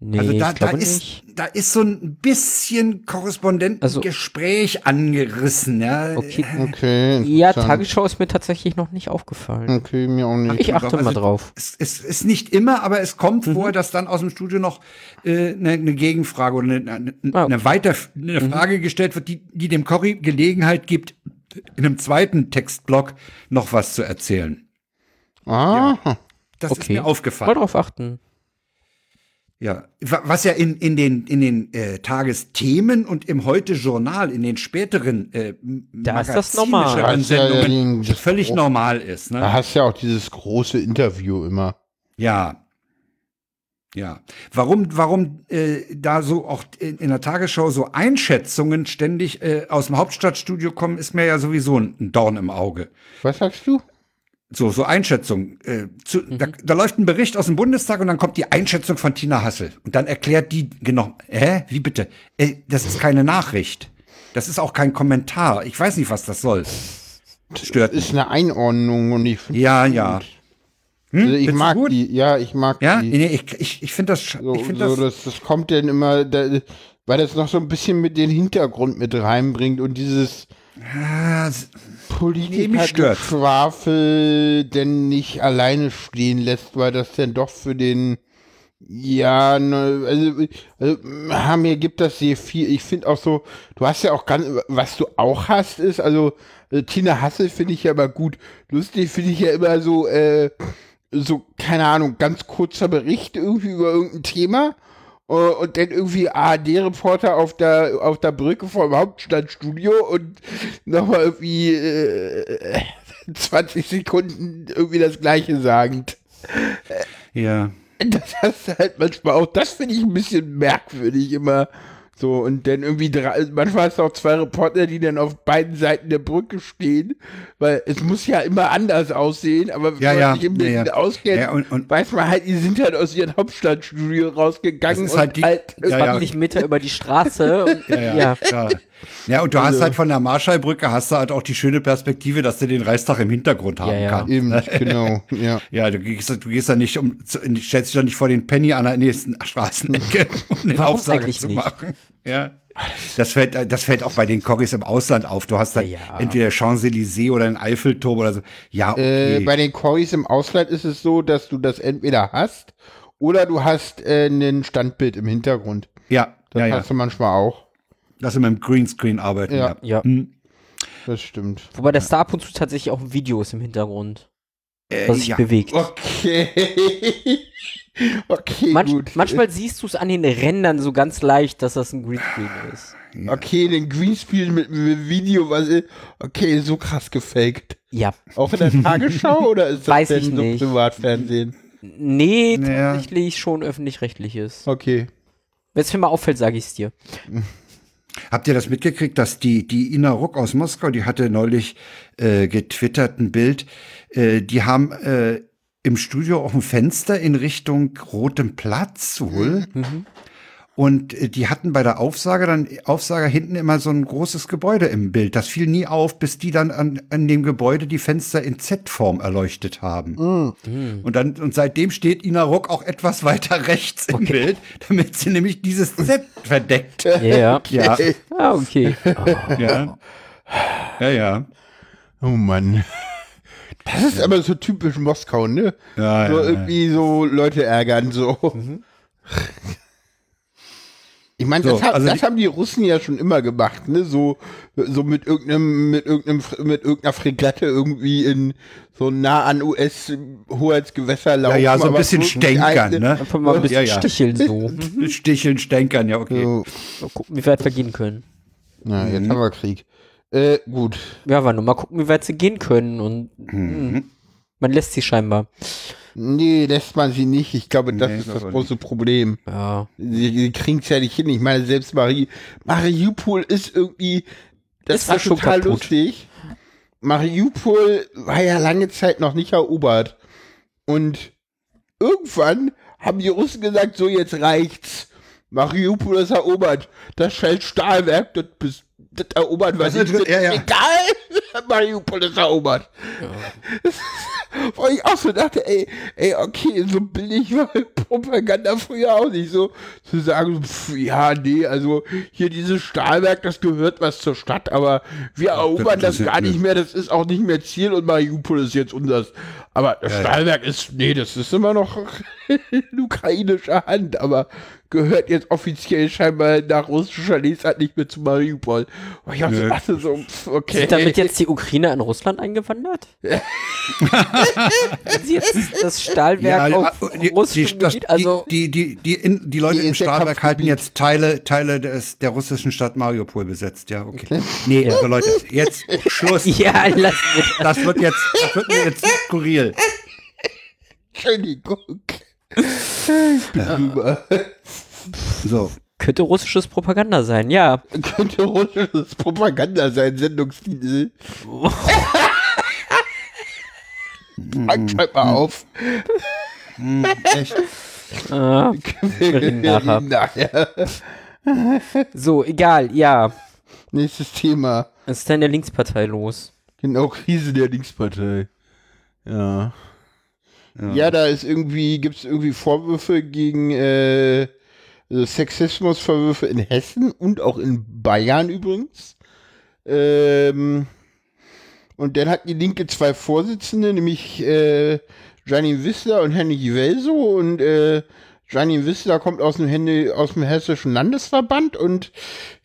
Nee, also da, ich da, ist, nicht. da ist so ein bisschen Korrespondentengespräch angerissen. Ja. Okay. Okay. Ja. Tagesschau ist mir tatsächlich noch nicht aufgefallen. Okay, mir auch nicht. Ich achte Also, mal drauf. Es, es ist nicht immer, aber es kommt Mhm. vor, dass dann aus dem Studio noch äh, eine, eine Gegenfrage oder eine, eine, Ah, eine weiter eine Mhm. Frage gestellt wird, die, die dem Corrie Gelegenheit gibt, in einem zweiten Textblock noch was zu erzählen. Ah, Das ist Okay. mir Mal aufgefallen. drauf achten. Ja, Wa- was ja in, in den, in den äh, Tagesthemen und im Heute-Journal, in den späteren äh, Da ist das normal. Da ist ja das völlig normal ist. Ne? da hast du ja auch dieses große Interview immer. Ja. Ja. Warum, warum äh, da so auch in, in der Tagesschau so Einschätzungen ständig äh, aus dem Hauptstadtstudio kommen, ist mir ja sowieso ein, ein Dorn im Auge. Was sagst du? So, so Einschätzungen. Äh, zu, da, da läuft ein Bericht aus dem Bundestag und dann kommt die Einschätzung von Tina Hassel. Und dann erklärt die genau, hä? Wie bitte? Äh, das ist keine Nachricht. Das ist auch kein Kommentar. Ich weiß nicht, was das soll. Stört mich. Ist eine Einordnung und ich finde Ja, ja. Hm? also ich Findest mag gut? die, ja, ich mag Ja, die. nee, ich, ich, ich finde das, So, ich find so, das, das, das kommt dann immer, da, weil das noch so ein bisschen mit den Hintergrund mit reinbringt und dieses Ah, s- Nee, mich stört's. Politiker-Geschwafel denn nicht alleine stehen lässt, weil das dann doch für den ja, ne, also, also ha, mir gibt das sehr viel. Ich finde auch so, du hast ja auch ganz, was du auch hast, ist, also äh, Tina Hassel finde ich ja immer gut. Lustig finde ich ja immer so, äh, so, keine Ahnung, ganz kurzer Bericht irgendwie über irgendein Thema Und, und dann irgendwie ARD-Reporter auf der, auf der Brücke vom Hauptstadtstudio und nochmal irgendwie äh, 20 Sekunden irgendwie das Gleiche sagend. Ja. Das hast du halt manchmal auch, das finde ich ein bisschen merkwürdig immer. So, und dann irgendwie drei, manchmal hast du auch zwei Reporter, die dann auf beiden Seiten der Brücke stehen, weil es muss ja immer anders aussehen, aber wenn Ja, man ja, sich im ja, ja. auskennt, Ja, und- und- weiß man halt, die sind halt aus ihrem Hauptstadtstudio rausgegangen Das ist und halt die- halt Ja, ja. 20 Meter über die Straße. Und, Ja, ja, ja. ja. Ja, und du hast halt von der Marschallbrücke hast du halt auch die schöne Perspektive, dass du den Reichstag im Hintergrund haben Ja, ja. kannst. eben, genau, ja. Ja, du gehst, du gehst da nicht um, zu- stellst dich da nicht vor den Penny an der nächsten Straßenecke, um den Warum Aufsager zu nicht? Ja. Das fällt, das fällt auch bei den Corgis im Ausland auf. Du hast da Ja, ja. entweder Champs-Élysées oder einen Eiffelturm oder so. Ja, okay. Äh, bei den Corys im Ausland ist es so, dass du das entweder hast oder du hast äh, ein Standbild im Hintergrund. ja, Das ja, ja. hast du manchmal auch. Dass wir mit dem Greenscreen arbeiten. Ja. Ja. ja. Das stimmt. Wobei der Star ab und zu tatsächlich auch Videos im Hintergrund, Äh, was sich ja. bewegt. Okay. okay, Manch, gut. manchmal siehst du es an den Rändern so ganz leicht, dass das ein Greenscreen ist. Okay, den Greenscreen mit, mit Video, was ist, okay, so krass gefaked. Ja. Auch in der Tagesschau oder ist das Weiß denn ich so nicht. Privatfernsehen? Nee, Naja. tatsächlich schon öffentlich-rechtliches. Okay. Wenn es mir mal auffällt, sage ich es dir. Habt ihr das mitgekriegt, dass die, die Ina Ruck aus Moskau, die hatte neulich äh, getwittert ein Bild, äh, die haben äh, im Studio auch ein Fenster in Richtung Rotem Platz wohl. Und äh, die hatten bei der Aufsage dann, Aufsager hinten immer so ein großes Gebäude im Bild. Das fiel nie auf, bis die dann an, an dem Gebäude die Fenster in Z-Form erleuchtet haben. Und dann, und seitdem steht Ina Ruck auch etwas weiter rechts im Bild, damit sie nämlich dieses Z verdeckt. Ja. Ja, Ah, okay. ja. Ja, ja. Oh Mann. Das ist aber so typisch Moskau, ne? Ja, so ja, ja. irgendwie so Leute ärgern, so. Ich meine, So, das, ha- also das die- haben die Russen ja schon immer gemacht, ne? So, so mit irgendeinem, mit irgendeinem, mit irgendeiner Fregatte irgendwie in so nah an US-Hoheitsgewässer laufen. Ja, ja, so ein bisschen so stänkern, ne? Einfach mal ein bisschen Ja, ja. sticheln so. Mhm. Sticheln, stänkern, ja, okay. So, Mal gucken, wie weit wir gehen können. na, Mhm. jetzt haben wir Krieg. Äh, gut. Ja, aber nur mal gucken, wie weit sie gehen können. Und Mhm. mh, man lässt sie scheinbar. Nee, lässt man sie nicht. Ich glaube, das Nee, ist das große Problem. Ja. Sie, sie kriegen es ja nicht hin. Ich meine, selbst Marie, Mariupol ist irgendwie, das Ist war schon total kaputt. lustig. Mariupol war ja lange Zeit noch nicht erobert. Und irgendwann haben die Russen gesagt, so jetzt reicht's. Mariupol ist erobert. Das scheiß Stahlwerk, das, bis- das erobert wir Das nicht. ist- Das ja, ja. Egal, Mariupol ist erobert. Wo ich auch so dachte, ey, ey, okay, so billig war Propaganda früher auch nicht so. Zu sagen, so, pf, ja, nee, also hier dieses Stahlwerk, das gehört was zur Stadt, aber wir erobern das interessiert gar nicht mehr, das ist auch nicht mehr Ziel und Mariupol ist jetzt unseres. Aber das Stahlwerk ist, nee, das ist immer noch in ukrainischer Hand, aber gehört jetzt offiziell scheinbar nach russischer Lesart nicht mehr zu Mariupol. Und ich Nö. dachte so, pf, okay. Sind damit jetzt die Ukraine an Russland eingewandert? Jetzt das Stahlwerk auf äh, die, russischem die, das, Gebiet? Also, die, die, die, in, die Leute Die im Stahlwerk halten jetzt Teile, Teile des, der russischen Stadt Mariupol besetzt, ja, okay. Nee, also Leute, jetzt Schluss. ja, wir Das wird jetzt, das wird mir jetzt skurril. Entschuldigung. Ich bin drüber. So. Könnte russisches Propaganda sein, ja. Könnte russisches Propaganda sein, Sendungstitel. Fang schreib mal auf. Hm, echt. Ah, nachher. nachher. so, egal, ja. Nächstes Thema. Was ist denn der Linkspartei los? Genau, Krise der Linkspartei. Ja. Ja, da ist irgendwie, gibt es irgendwie Vorwürfe gegen äh, also Sexismusvorwürfe in Hessen und auch in Bayern übrigens. Ähm, und dann hat die Linke zwei Vorsitzende, nämlich äh, Janine Wissler und Henning Welso. Und äh, Janine Wissler kommt aus dem, Hände, aus dem Hessischen Landesverband und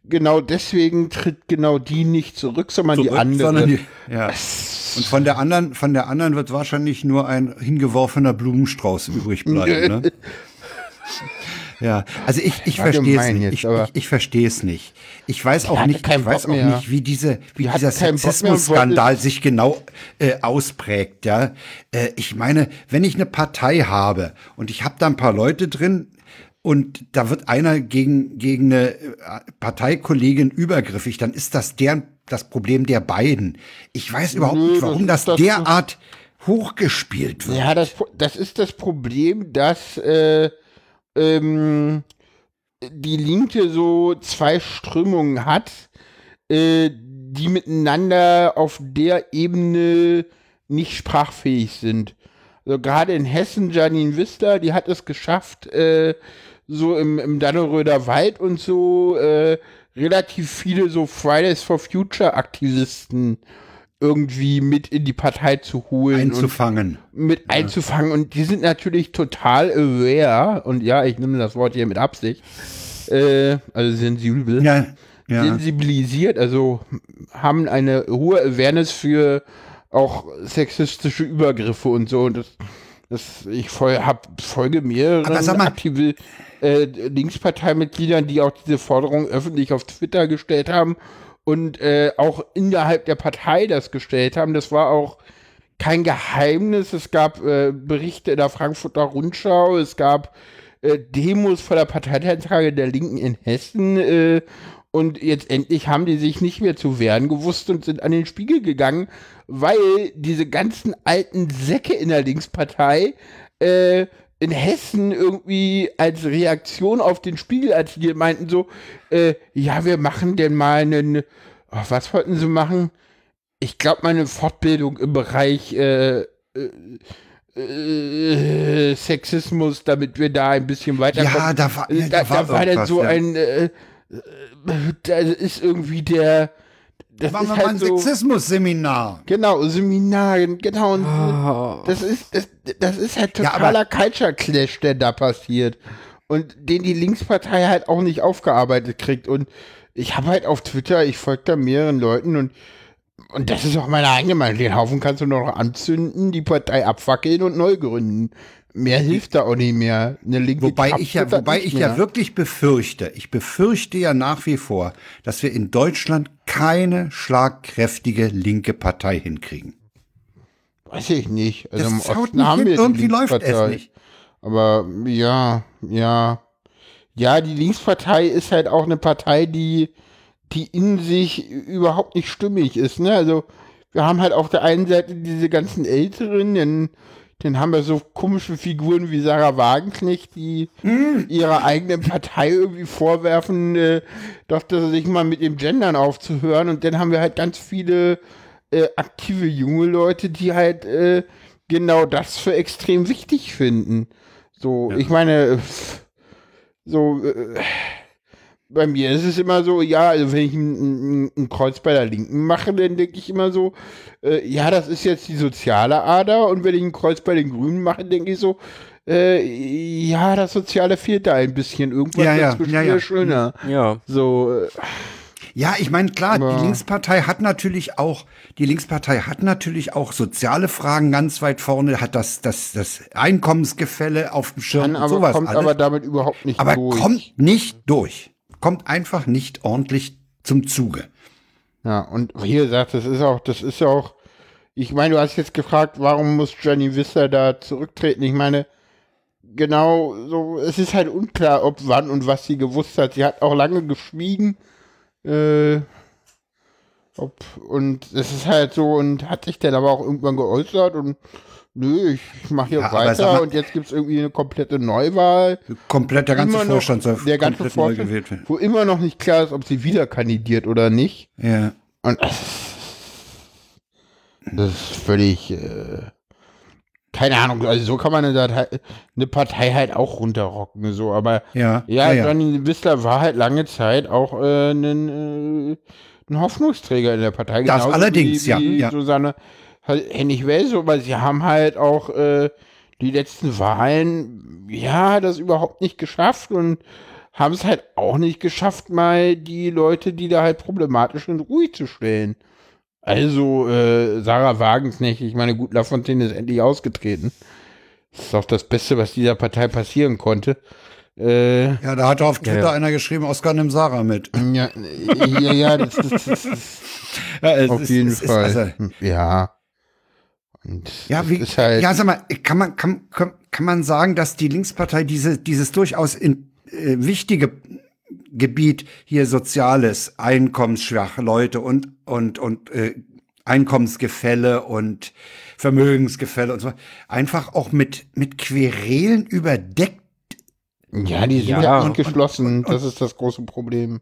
genau deswegen tritt genau die nicht zurück, sondern die Zurück, andere. sondern die, ja. Und von der anderen, von der anderen wird wahrscheinlich nur ein hingeworfener Blumenstrauß übrig bleiben. Ne? Ja, also ich, ich verstehe es nicht. Ich, ich, ich verstehe es nicht. Ich weiß auch nicht, ich weiß auch nicht, wie diese, wie Die dieser Sexismusskandal sich genau äh, ausprägt. Ja, äh, ich meine, wenn ich eine Partei habe und ich habe da ein paar Leute drin und da wird einer gegen gegen eine äh, Parteikollegin übergriffig, dann ist das deren das Problem der beiden. Ich weiß überhaupt Nö, nicht, das warum das, das- derart hochgespielt wird. Ja, das, das ist das Problem, dass äh, ähm, die Linke so zwei Strömungen hat, äh, die miteinander auf der Ebene nicht sprachfähig sind. Also gerade in Hessen, Janine Wissler, die hat es geschafft, äh, so im, im Dannenröder Wald und so äh, relativ viele so Fridays for Future Aktivisten irgendwie mit in die Partei zu holen einzufangen. mit einzufangen. Und die sind natürlich total aware. Und ja, ich nehme das Wort hier mit Absicht. Äh, also sensibel. Ja, ja. Sensibilisiert, also haben eine hohe Awareness für auch sexistische Übergriffe und so. Und das, das ich voll, hab, folge mehreren mal- aktive äh, Linksparteimitgliedern, die auch diese Forderung öffentlich auf Twitter gestellt haben und äh, auch innerhalb der Partei das gestellt haben. Das war auch kein Geheimnis. Es gab äh, Berichte in der Frankfurter Rundschau, es gab äh, Demos vor der Parteitage der Linken in Hessen äh, und jetzt endlich haben die sich nicht mehr zu wehren gewusst und sind an den Spiegel gegangen, weil diese ganzen alten Säcke in der Linkspartei äh, in Hessen irgendwie als Reaktion auf den Spiegelartikel meinten so, äh, ja, wir machen denn mal einen, oh, was wollten sie machen? Ich glaube, mal eine Fortbildung im Bereich äh, äh, äh, Sexismus, damit wir da ein bisschen weiterkommen. Ja, da war, ja, da, da war dann so ja. ein, äh, äh, da ist irgendwie der, das Machen ist wir mal ein halt so, Sexismus-Seminar. genau, Seminaren, genau, und Ah. das ist, das, das ist halt Ja, totaler Culture Clash, der da passiert. Und den die Linkspartei halt auch nicht aufgearbeitet kriegt. Und ich habe halt auf Twitter, ich folge da mehreren Leuten und, und das ist auch meine eigene Meinung. Den Haufen kannst du noch anzünden, die Partei abfackeln und neu gründen. Mehr hilft da auch nicht mehr. Eine linke Wobei Kraft ich ja, wobei ich mehr. ja wirklich befürchte, ich befürchte ja nach wie vor, dass wir in Deutschland keine schlagkräftige linke Partei hinkriegen. Weiß ich nicht. Also im Das haut Osten nicht haben wir irgendwie läuft es nicht. Aber ja, ja. Ja, die Linkspartei ist halt auch eine Partei, die, die in sich überhaupt nicht stimmig ist. Ne? Also wir haben halt auf der einen Seite diese ganzen Älteren, dann, dann haben wir so komische Figuren wie Sarah Wagenknecht, die ihrer eigenen Partei irgendwie vorwerfen, äh, doch dass sich mal mit dem Gendern aufzuhören. Und dann haben wir halt ganz viele äh, aktive junge Leute, die halt äh, genau das für extrem wichtig finden. So, ich meine, so, äh, bei mir ist es immer so, ja, also wenn ich ein, ein, ein Kreuz bei der Linken mache, dann denke ich immer so, äh, ja, das ist jetzt die soziale Ader und wenn ich ein Kreuz bei den Grünen mache, denke ich so, äh, ja, das Soziale fehlt da ein bisschen. Irgendwas Ja, ja, ja, ja. schöner. Ja. So, äh, Ja, ich meine, klar, Aber- die Linkspartei hat natürlich auch, die Linkspartei hat natürlich auch soziale Fragen ganz weit vorne, hat das, das, das Einkommensgefälle auf dem Schirm kann und aber, sowas kommt alles. aber damit überhaupt nicht aber durch. kommt nicht durch. Kommt einfach nicht ordentlich zum Zuge. Ja, und wie gesagt, das ist auch, das ist auch, ich meine, du hast jetzt gefragt, warum muss Johnny Visser da zurücktreten? Ich meine, genau so, es ist halt unklar, ob wann und was sie gewusst hat. Sie hat auch lange geschwiegen. Äh, ob, und es ist halt so, und hat sich dann aber auch irgendwann geäußert und nö, ich, ich mache hier Ja, weiter mal- und jetzt gibt es irgendwie eine komplette Neuwahl. Komplett der ganze Vorstand soll der ganze komplett neu Vorstand, gewählt werden. wo immer noch nicht klar ist, ob sie wieder kandidiert oder nicht. Ja. Und das ist völlig, äh, keine Ahnung, also so kann man eine, Datei, eine Partei halt auch runterrocken, so, aber Ja, ja, ja, ja. Johnny Wissler war halt lange Zeit auch äh, ein, äh, ein Hoffnungsträger in der Partei. Das allerdings, wie, ja, wie ja. Susanne Hennig Welso, aber sie haben halt auch äh, die letzten Wahlen, ja, das überhaupt nicht geschafft und haben es halt auch nicht geschafft, mal die Leute, die da halt problematisch sind, ruhig zu stellen. Also, äh, Sarah Wagenknecht, ich meine, gut, Lafontaine ist endlich ausgetreten. Das ist auch das Beste, was dieser Partei passieren konnte. Äh, Ja, da hat auf Twitter ja. einer geschrieben, Oskar nimmt Sarah mit. ja, ja, ja, das, das, das ist Ja, es auf ist- jeden es ist Fall. also- ja. Und Ja, wie, halt, ja, sag mal, kann man, kann, kann, kann man sagen, dass die Linkspartei diese, dieses durchaus in, äh, wichtige Gebiet hier Soziales, einkommensschwache Leute und, und, und äh, Einkommensgefälle und Vermögensgefälle und so, einfach auch mit, mit Querelen überdeckt. ja, die sind Ja, ja, und- geschlossen. das ist das große Problem.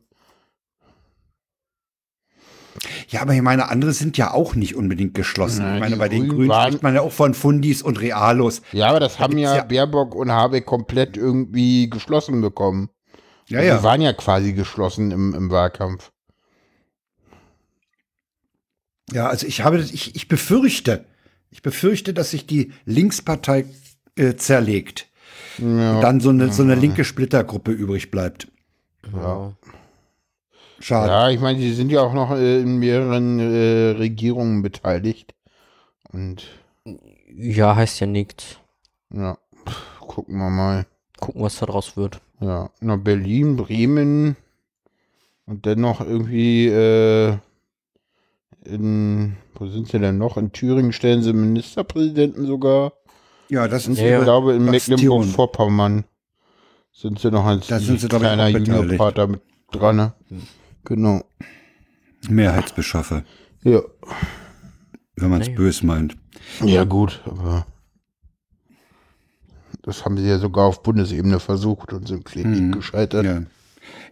Ja, aber ich meine, andere sind ja auch nicht unbedingt geschlossen. Na, ich meine, die bei den Grünen Grünen spricht man ja auch von Fundis und Realos. Ja, aber das haben gibt's ja, ja- Baerbock und Habeck komplett irgendwie geschlossen bekommen. Ja, Die ja. waren ja quasi geschlossen im, im Wahlkampf. Ja, also ich habe, das- ich, ich befürchte, ich befürchte, dass sich die Linkspartei äh, zerlegt. Ja, Dann so eine, so eine linke Splittergruppe übrig bleibt. Ja. Schade. ja ich meine, die sind ja auch noch äh, in mehreren äh, Regierungen beteiligt. Und ja, heißt ja nichts. ja, gucken wir mal. Gucken, was da draus wird. Ja, nach Berlin, Bremen und dann noch irgendwie äh, in, wo sind sie denn noch? In Thüringen stellen sie Ministerpräsidenten sogar. Ja, das ist Ja, ich glaube, in. Mecklenburg-Vorpommern sind sie noch als sind sie, kleiner. Juniorpartner mit dran. Ne? Genau. Mehrheitsbeschaffer, Ja. wenn man es Naja. bös meint. Ja, gut, aber das haben sie ja sogar auf Bundesebene versucht und sind kläglich Mhm. gescheitert. Ja.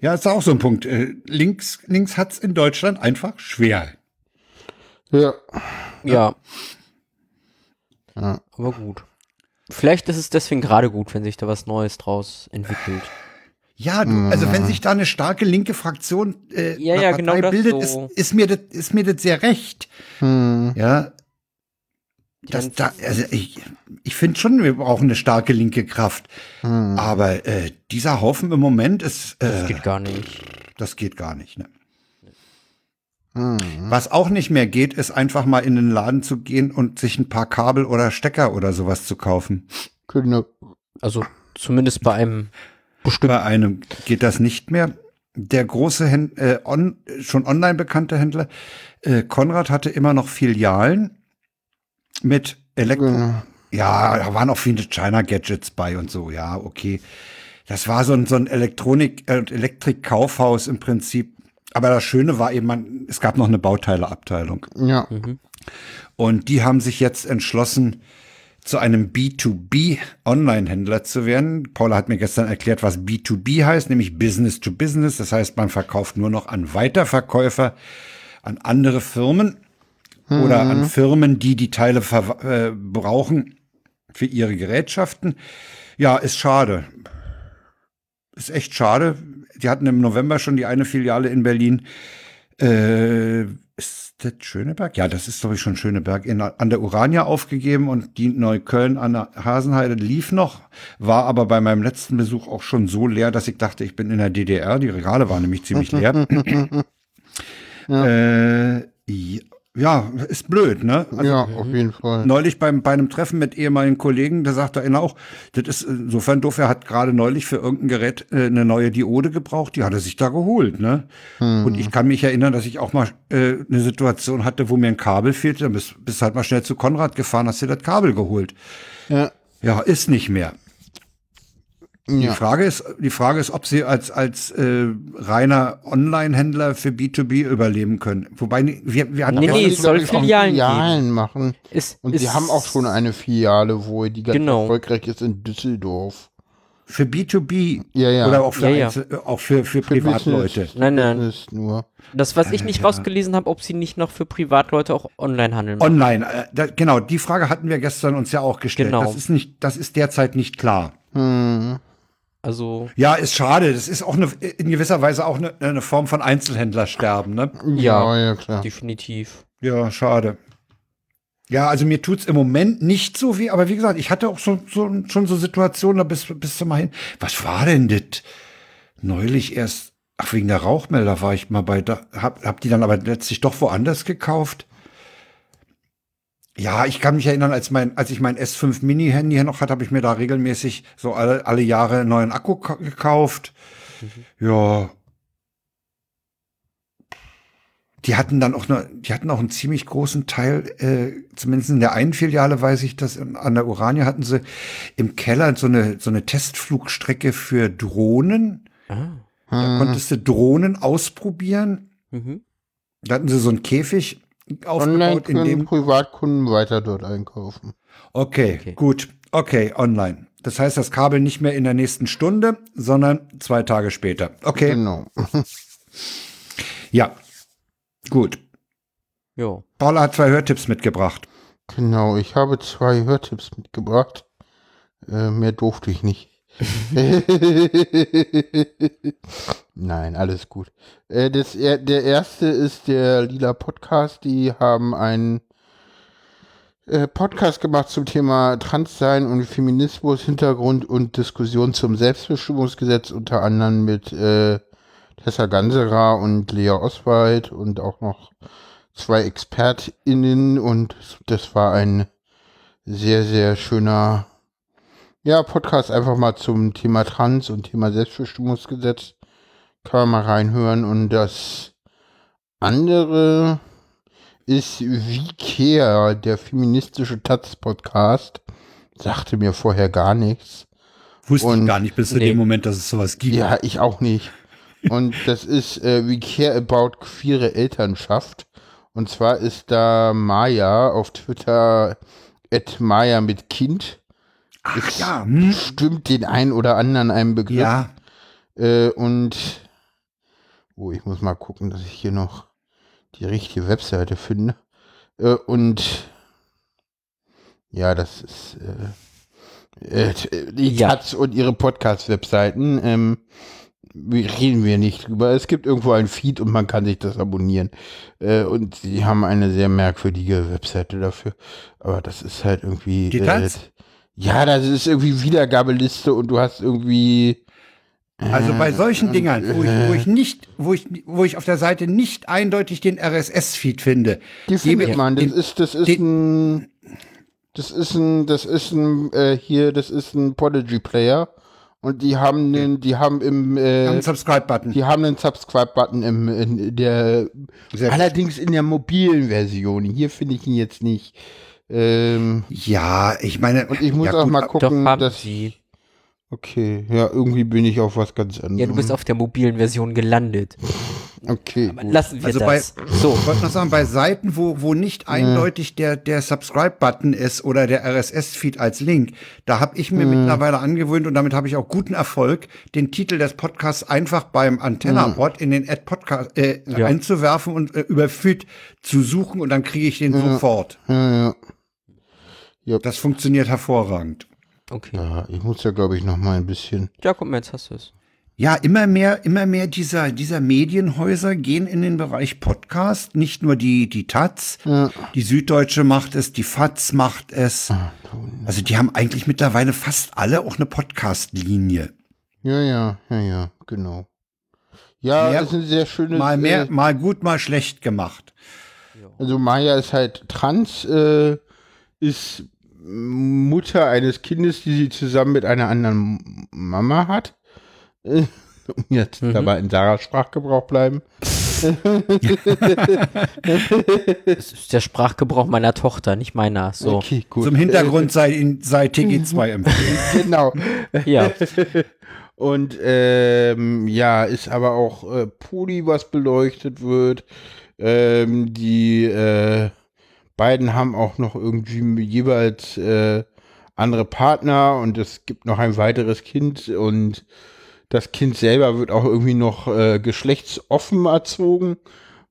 ja, ist auch so ein Punkt. Äh, Links, links hat's in Deutschland einfach schwer. Ja. Ja, ja. aber gut. Vielleicht ist es deswegen gerade gut, wenn sich da was Neues draus entwickelt. Ja, du, also wenn sich da eine starke linke Fraktion äh, Ja, ja, Partei genau das bildet, so. ist, ist mir das ist mir das sehr recht. Hm. Ja, das, da, also ich, ich finde schon, wir brauchen eine starke linke Kraft. Aber äh, dieser Haufen im Moment ist, äh, Das geht gar nicht. das geht gar nicht. Ne? Hm. Was auch nicht mehr geht, ist einfach mal in den Laden zu gehen und sich ein paar Kabel oder Stecker oder sowas zu kaufen. Genau. Also zumindest bei einem bestimmten. Bei einem geht das nicht mehr. Der große, Händ äh, on, schon online bekannte Händler, äh, Konrad hatte immer noch Filialen mit Elektro. Genau. Ja, da waren auch viele China-Gadgets bei und so, ja, okay. Das war so ein, so ein Elektronik- äh, Elektrik-Kaufhaus im Prinzip. Aber das Schöne war eben, man, es gab noch eine Bauteileabteilung. Ja. Und die haben sich jetzt entschlossen, zu einem B2B-Online-Händler zu werden. Paula hat mir gestern erklärt, was B2B heißt, nämlich Business to Business. Das heißt, man verkauft nur noch an Weiterverkäufer, an andere Firmen oder an Firmen, die die Teile äh, brauchen für ihre Gerätschaften. Ja, ist schade. Ist echt schade. Die hatten im November schon die eine Filiale in Berlin. Äh, ist das Schöneberg? Ja, das ist, glaube ich, schon Schöneberg. In, an der Urania aufgegeben und die Neukölln an der Hasenheide lief noch, war aber bei meinem letzten Besuch auch schon so leer, dass ich dachte, ich bin in der DDR. Die Regale waren nämlich ziemlich leer. äh, ja, ist blöd, ne? Also, ja, auf jeden Fall. Neulich beim, bei einem Treffen mit ehemaligen Kollegen, da sagte einer auch, das ist insofern doof, er hat gerade neulich für irgendein Gerät äh, eine neue Diode gebraucht, die hat er sich da geholt, ne? Und ich kann mich erinnern, dass ich auch mal äh, eine Situation hatte, wo mir ein Kabel fehlte, dann bist, bist halt mal schnell zu Konrad gefahren, hast dir das Kabel geholt. Ja. Ja, ist nicht mehr. Die Ja. Frage ist, die Frage ist, ob sie als als äh, reiner Online-Händler für B2B überleben können. Wobei wir wir hatten Nee, nee, es soll Filialen Filialen machen. Ist, Und ist, die haben auch schon eine Filiale, wo die ganz Genau. erfolgreich ist in Düsseldorf. für B2B Ja, ja. oder auch für Ja, ja. Einzel- auch für für Privatleute. Business. Nein, nein. Business nur. Das, was ich nicht rausgelesen habe, ob sie nicht noch für Privatleute auch online handeln. Online, äh, da, genau, die Frage hatten wir gestern uns ja auch gestellt. Genau. Das ist nicht, das ist derzeit nicht klar. Hm. Also, Ja, ist schade. Das ist auch eine, in gewisser Weise auch eine, eine Form von Einzelhändlersterben, ne? Ja. ja, ja, klar. definitiv. Ja, schade. Ja, also mir tut's im Moment nicht so weh, aber wie gesagt, ich hatte auch so, so, schon so Situationen, da bist, bist du mal hin. Was war denn das? Neulich erst, ach, wegen der Rauchmelder war ich mal bei, da, hab, hab die dann aber letztlich doch woanders gekauft. Ja, ich kann mich erinnern, als mein, als ich mein S5 Mini Handy hier noch hatte, habe ich mir da regelmäßig so alle, alle Jahre einen neuen Akku ka- gekauft. Ja. Die hatten dann auch eine, die hatten auch einen ziemlich großen Teil, äh, zumindest in der einen Filiale weiß ich das, an der Urania hatten sie im Keller so eine, so eine Testflugstrecke für Drohnen. Ah. Da konntest du Drohnen ausprobieren. Mhm. Da hatten sie so einen Käfig aufgebaut, in können dem Privatkunden weiter dort einkaufen. Okay, Okay. gut. Okay, online. Das heißt, das Kabel nicht mehr in der nächsten Stunde, sondern zwei Tage später. Okay, Genau. ja. Gut. Jo. Paula hat zwei Hörtipps mitgebracht. Genau, ich habe zwei Hörtipps mitgebracht. Äh, mehr durfte ich nicht. Nein, alles gut. Äh, das, er- der erste ist der Lila Podcast. Die haben einen äh, Podcast gemacht zum Thema Transsein und Feminismus, Hintergrund und Diskussion zum Selbstbestimmungsgesetz, unter anderem mit äh, Tessa Ganserer und Lea Oswald und auch noch zwei ExpertInnen und das war ein sehr, sehr schöner ja, Podcast einfach mal zum Thema Trans und Thema Selbstbestimmungsgesetz. Kann man mal reinhören. Und das andere ist Vikea, der feministische Taz-Podcast. Sagte mir vorher gar nichts. Wusste Und- ich gar nicht bis zu Nee. dem Moment, dass es sowas gibt. Ja, ich auch nicht. Und das ist äh, We Care About queere Elternschaft. Und zwar ist da Maya auf Twitter at Maya mit Kind. Ach ja, hm? Stimmt den einen oder anderen einem Begriff. ja. Äh, und oh, ich muss mal gucken, dass ich hier noch die richtige Webseite finde. Äh, und ja, das ist äh, äh, die Ja. Taz und ihre Podcast-Webseiten. Ähm, reden wir nicht drüber. Es gibt irgendwo ein Feed und man kann sich das abonnieren. Äh, und sie haben eine sehr merkwürdige Webseite dafür. Aber das ist halt irgendwie. Die äh, Taz? ja, das ist irgendwie Wiedergabeliste und du hast irgendwie. Also bei solchen äh, Dingern, wo ich, wo ich nicht, wo ich, wo ich auf der Seite nicht eindeutig den RSS-Feed finde, Die findet ich man. Das den- ist, das ist den- ein, das ist ein, das ist ein, äh, hier, das ist ein Podigy-Player. Und die haben einen, die haben im, äh, einen Subscribe-Button. die haben einen Subscribe-Button im, in der, gut. allerdings in der mobilen Version. Hier finde ich ihn jetzt nicht. Ähm, Ja, ich meine. und ich muss ja, auch gut, mal Doch, gucken, haben dass, sie. Okay, ja, irgendwie bin ich auf was ganz anderes. Ja, du bist auf der mobilen Version gelandet. okay, gut. Lassen wir Also das. bei- so. Ich wollte noch sagen, bei Seiten, wo, wo nicht eindeutig der, der Subscribe-Button ist oder der RSS-Feed als Link, da habe ich mir mittlerweile angewöhnt und damit habe ich auch guten Erfolg, den Titel des Podcasts einfach beim Antenna-Bot in den Ad-Podcast äh, Ja. einzuwerfen und äh, über Feed zu suchen und dann kriege ich den sofort. Ja, ja. Das funktioniert hervorragend. Okay. ja, ich muss ja, glaube ich, noch mal ein bisschen. Ja, guck mal, jetzt hast du es. Ja, immer mehr, immer mehr dieser, dieser Medienhäuser gehen in den Bereich Podcast. Nicht nur die, die Taz, Ja. die Süddeutsche macht es, die FAZ macht es. Also die haben eigentlich mittlerweile fast alle auch eine Podcast-Linie. Ja, ja, ja, ja, genau. Ja, Mehr- das ist ein sehr schönes. Mal mehr, Äh, mal gut, mal schlecht gemacht. also Maya ist halt trans, äh, ist Mutter eines Kindes, die sie zusammen mit einer anderen Mama hat. Um jetzt Mhm. dabei in Sarahs Sprachgebrauch bleiben. Das ist der Sprachgebrauch meiner Tochter, nicht meiner. So. Okay, gut. Zum Hintergrund sei, sei TG2 empfohlen. Genau. Ja. Und ähm, ja, ist aber auch äh, Poli, was beleuchtet wird. Ähm, die äh, beiden haben auch noch irgendwie jeweils äh, andere Partner und es gibt noch ein weiteres Kind und das Kind selber wird auch irgendwie noch äh, geschlechtsoffen erzogen,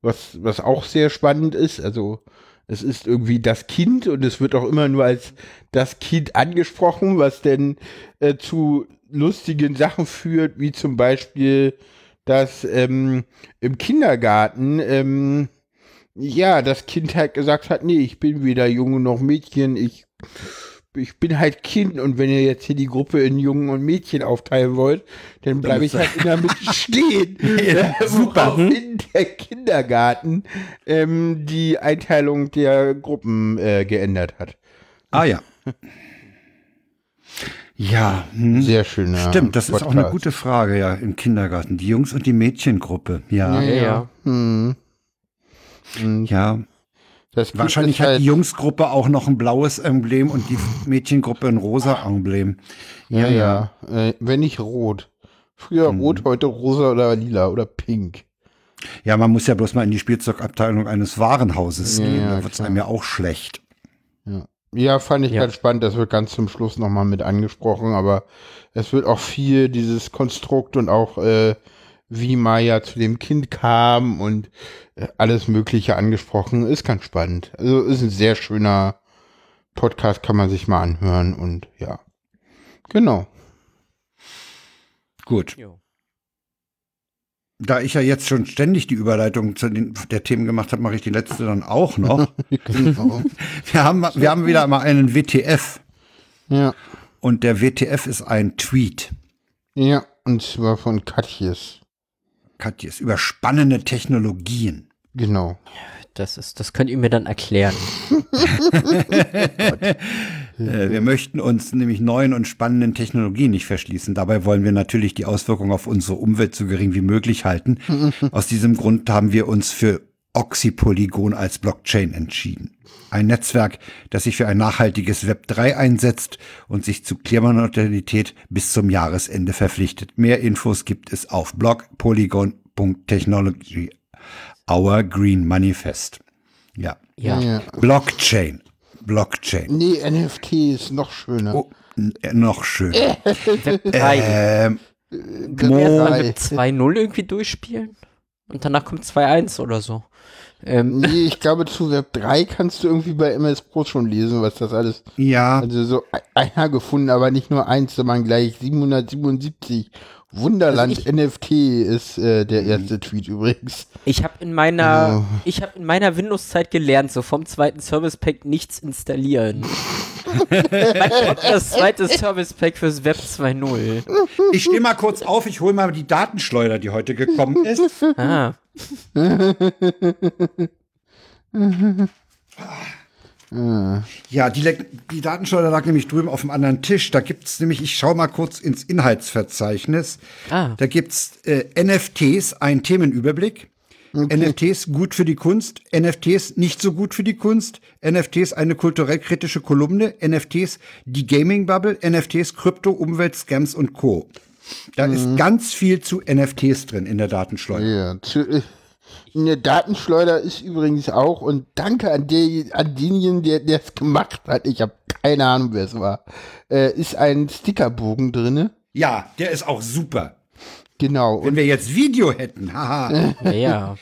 was, was auch sehr spannend ist. Also es ist irgendwie das Kind und es wird auch immer nur als das Kind angesprochen, was denn äh, zu lustigen Sachen führt, wie zum Beispiel, dass ähm, im Kindergarten ähm, ja das Kind halt gesagt hat, nee, ich bin weder Junge noch Mädchen, ich ich bin halt Kind und wenn ihr jetzt hier die Gruppe in Jungen und Mädchen aufteilen wollt, dann bleibe ich halt in der Mitte stehen. Ja, super. Worauf in der Kindergarten ähm, die Einteilung der Gruppen äh, geändert hat. Ah ja. Ja, hm. Sehr schön. stimmt, das ist auch eine Podcast. gute Frage, ja, im Kindergarten. Die Jungs- und die Mädchengruppe, ja. Ja, Ja, ja. ja. Hm. Und Ja, wahrscheinlich hat halt, die Jungsgruppe auch noch ein blaues Emblem und die Mädchengruppe ein rosa Emblem. Ja, ja. Äh, wenn nicht rot. Früher Hm. rot, heute rosa oder lila oder pink. Ja, man muss ja bloß mal in die Spielzeugabteilung eines Warenhauses Ja, gehen, ja, da wird es einem ja auch schlecht. Ja, fand ich Ja. ganz spannend. Das wird ganz zum Schluss nochmal mit angesprochen, aber es wird auch viel dieses Konstrukt und auch äh, wie Maya zu dem Kind kam und alles Mögliche angesprochen. Ist ganz spannend. Also ist ein sehr schöner Podcast, kann man sich mal anhören und ja. Genau. Gut. Jo. Da ich ja jetzt schon ständig die Überleitung zu den der Themen gemacht habe, mache ich die letzte dann auch noch. genau. wir, haben, wir haben wieder mal einen WTF ja. und der WTF ist ein Tweet. Ja, und zwar von Katjes. Katjes, über spannende Technologien. Genau. Das ist, das könnt ihr mir dann erklären. Äh, wir möchten uns nämlich neuen und spannenden Technologien nicht verschließen. Dabei wollen wir natürlich die Auswirkungen auf unsere Umwelt so gering wie möglich halten. Aus diesem Grund haben wir uns für Oxypolygon als Blockchain entschieden. Ein Netzwerk, das sich für ein nachhaltiges Web 3 einsetzt und sich zu Klimaneutralität bis zum Jahresende verpflichtet. Mehr Infos gibt es auf blog.polygon.technology. Our Green Manifest. Ja. Ja. Ja. Blockchain. Blockchain. Nee, NFT ist noch schöner. Oh, äh, noch schön. Web 3. Ähm, mal drei. Web 2.0 irgendwie durchspielen? Und danach kommt 2.1 oder so. Ähm, Nee, ich glaube, zu Web 3 kannst du irgendwie bei MS Pro schon lesen, was das alles. ja, Also so e- einer gefunden, aber nicht nur eins, sondern gleich 777. Wunderland Also NFT ist äh, der erste Tweet übrigens. ich habe in meiner, Oh. ich habe in meiner Windows-Zeit gelernt, so vom zweiten Service Pack nichts installieren. Wann kommt das zweite Service Pack fürs Web 2.0? ich stehe mal kurz auf, ich hole mal die Datenschleuder, die heute gekommen ist. Ah, Ja, die, die Datenschleuder lag nämlich drüben auf dem anderen Tisch. Da gibt's nämlich, ich schaue mal kurz ins Inhaltsverzeichnis. Ah. Da gibt's äh, NFTs, ein Themenüberblick. NFTs gut für die Kunst, NFTs nicht so gut für die Kunst, NFTs eine kulturell kritische Kolumne, NFTs die Gaming Bubble, NFTs Krypto, Umwelt, Scams und Co. Da ist ganz viel zu NFTs drin in der Datenschleuder. Ja, zu, in der Datenschleuder ist übrigens auch, und danke an, der, an denjenigen, der es gemacht hat, ich habe keine Ahnung, wer es war, äh, ist ein Stickerbogen drinne. Ja, der ist auch super. Genau. Wenn wir jetzt Video hätten, haha. ja, ja.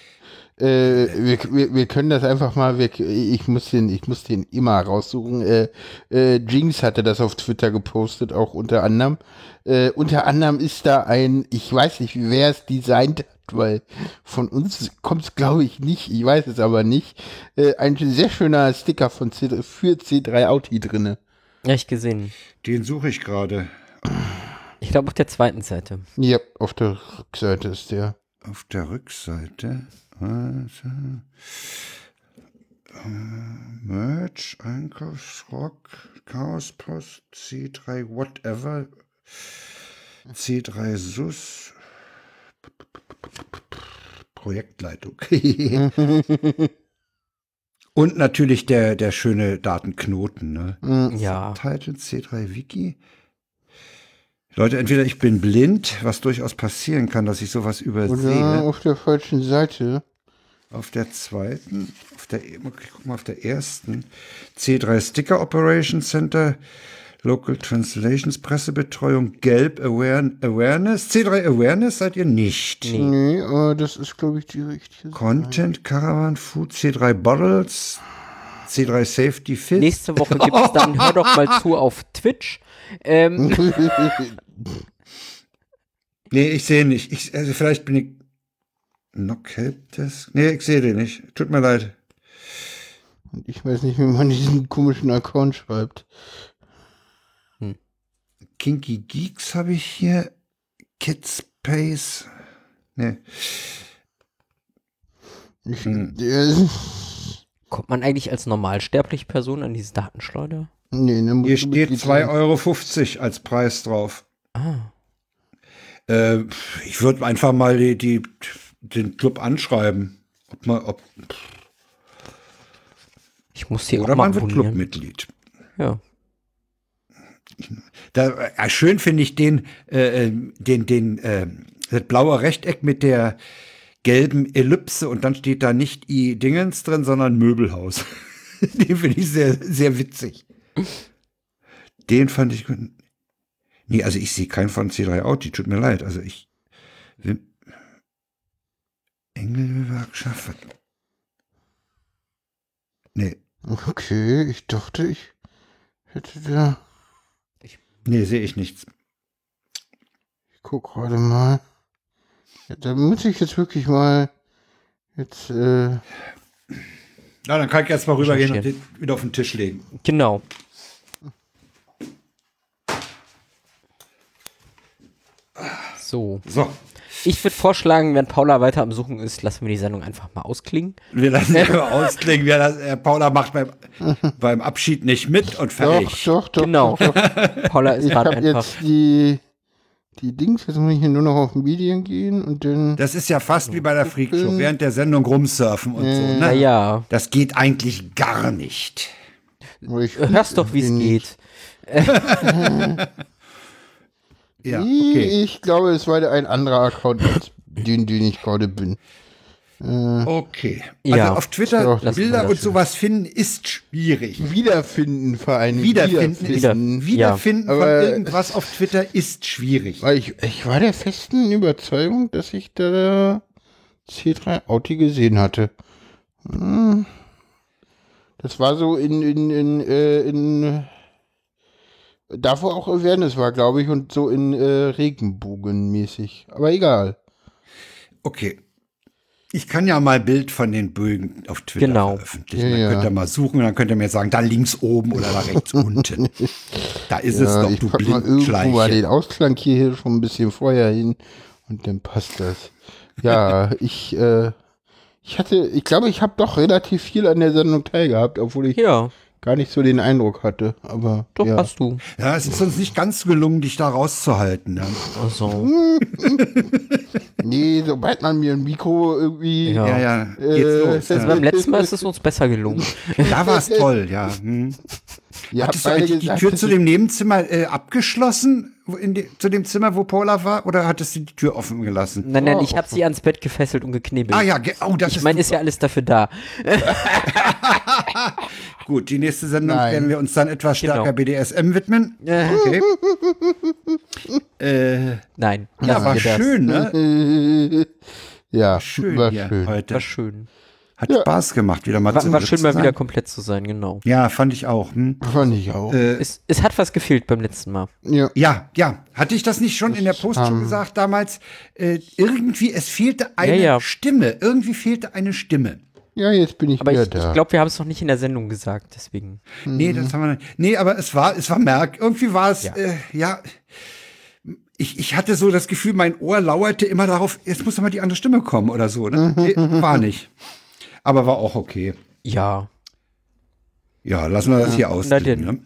Äh, wir, wir, wir können das einfach mal weg. Ich muss den, ich muss den immer raussuchen. Äh, äh, Jinx hatte das auf Twitter gepostet, auch unter anderem. Äh, unter anderem ist da ein, ich weiß nicht, wer es designt hat, weil von uns kommt es, glaube ich, nicht. Ich weiß es aber nicht. Äh, ein sehr schöner Sticker von C, für C3 Audi drinne. Ja, ich gesehen. Den suche ich gerade. Ich glaube auf der zweiten Seite. Ja, auf der Rückseite ist der. Auf der Rückseite. Warte. Äh, Merch, Einkaufsrock, Chaospost, C3, whatever. C3 SUS. Projektleitung. Und natürlich der, der schöne Datenknoten, ne? Ja. Title C3 Wiki. Leute, entweder ich bin blind, was durchaus passieren kann, dass ich sowas Oder übersehe. auf der falschen Seite. Auf der zweiten, auf der, ich guck mal, auf der ersten. C3 Sticker Operation Center, Local Translations, Pressebetreuung, Gelb Aware Awareness. C3 Awareness seid ihr nicht. Nee. Aber das ist, glaube ich, die richtige Content, Caravan Food, C3 Bottles, C3 Safety Fit. Nächste Woche gibt's dann, hör doch mal zu, auf Twitch. Ähm, Nee, ich sehe nicht. Ich, also vielleicht bin ich. Knock Helpdesk? Nee, ich sehe den nicht. Tut mir leid. Ich weiß nicht, wie man diesen komischen Account schreibt. Kinky Geeks habe ich hier. Kidspace. Nee. Ich, Hm. Kommt man eigentlich als normalsterbliche Person an diese Datenschleuder? nee, ne, Hier steht Mitglied 2,50 Euro als Preis drauf. Ah. Äh, ich würde einfach mal die, die, den Club anschreiben. Ob man, ob, Ich muss hier oder auch mal man wird abonnieren. Clubmitglied. Ja. Da, äh, schön finde ich den, äh, äh, den, den, äh, das blaue Rechteck mit der gelben Ellipse und dann steht da nicht i Dingens drin, sondern Möbelhaus. den finde ich sehr, sehr witzig. Den fand ich gut. Nee, also ich sehe keinen von C3 Audi, tut mir leid. Also ich Engelgewerkschaft. Nee, Okay, ich dachte, ich hätte da. Nee, sehe ich nichts. Ich guck gerade mal. Ja, da muss ich jetzt wirklich mal jetzt, äh, Na, dann kann ich jetzt mal rübergehen und den wieder auf den Tisch legen. Genau. So. So, Ich würde vorschlagen, wenn Paula weiter am Suchen ist, lassen wir die Sendung einfach mal ausklingen. wir lassen ihn mal ausklingen. Wir lassen, äh, Paula macht beim, beim Abschied nicht mit und doch, fertig. doch, doch, Genau. doch, doch. Paula ist Ich gerade habe einfach. jetzt die, die Dings, jetzt muss ich hier nur noch auf Medien gehen und dann, Das ist ja fast wie bei der Freakshow, während der Sendung rumsurfen und so. Ne? Naja, Das geht eigentlich gar nicht. ich hörst doch, wie es geht. Ja, okay. Ich glaube, es war ein anderer Account als den, den ich gerade bin. Okay. Also Ja. auf Twitter Doch, Bilder und sowas finden ist schwierig. Wiederfinden vor allem. Wiederfinden, ist, Wieder- Wiederfinden von Aber- irgendwas auf Twitter ist schwierig. Weil ich, ich war der festen Überzeugung, dass ich da C3 Audi gesehen hatte. Hm. Das war so in, in, in, äh, in da wo auch Awareness war, glaube ich, und so in äh, Regenbogenmäßig. Aber egal. Okay. Ich kann ja mal Bild von den Bögen auf Twitter Genau. veröffentlichen. Ja, dann ja. könnt ihr mal suchen und dann könnt ihr mir sagen, da links oben oder da rechts unten. Da ist es Ja, doch, ich du pack mal irgendwo mal den. Ausklang hier schon ein bisschen vorher hin und dann passt das. Ja, ich, äh, ich hatte, ich glaube, ich habe doch relativ viel an der Sendung teilgehabt, obwohl ich Ja, gar nicht so den Eindruck hatte. Aber doch ja. hast du. Ja, es ist uns nicht ganz gelungen, dich da rauszuhalten. Ne? Also, Nee, sobald man mir ein Mikro irgendwie. Ja. Ja, ja, geht's Äh, los. also Ja. beim letzten Mal ist es uns besser gelungen. Da war es toll, ja. Hm. Ihr Hattest du eigentlich die Tür zu dem Nebenzimmer äh, abgeschlossen? Die, zu dem Zimmer, wo Paula war? Oder hattest du die Tür offen gelassen? Nein, nein, Oh. ich habe sie ans Bett gefesselt und geknebelt. Ah ja, oh, das ich ist meine, ist ja alles dafür da. gut. Die nächste Sendung Nein. werden wir uns dann etwas stärker Genau. BDSM widmen. Okay. äh, Nein, ja, war das. schön, ne? ja, Schön war hier schön. heute. War schön. Hat Spaß gemacht, wieder mal War, zu war schön, zu mal sein. wieder komplett zu sein, genau. Ja, fand ich auch. Hm. Fand ich auch. Äh, Es, es hat was gefehlt beim letzten Mal. ja. ja, ja. Hatte ich das nicht schon in der Post schon ähm, gesagt damals? Äh, irgendwie, es fehlte eine Ja, ja. Stimme. Irgendwie fehlte eine Stimme. ja, jetzt bin ich Aber wieder ich, da. ich glaube, wir haben es noch nicht in der Sendung gesagt, deswegen. Nee, das haben wir nicht. Nee, aber es war, es war merk. Irgendwie war es, ja. Ja. Äh, ja ich, ich hatte so das Gefühl, mein Ohr lauerte immer darauf, jetzt muss doch mal die andere Stimme kommen oder so. Ne? Nee, war nicht. Aber war auch okay. Ja, Ja, lassen wir das hier ausklingen. denn. Ne?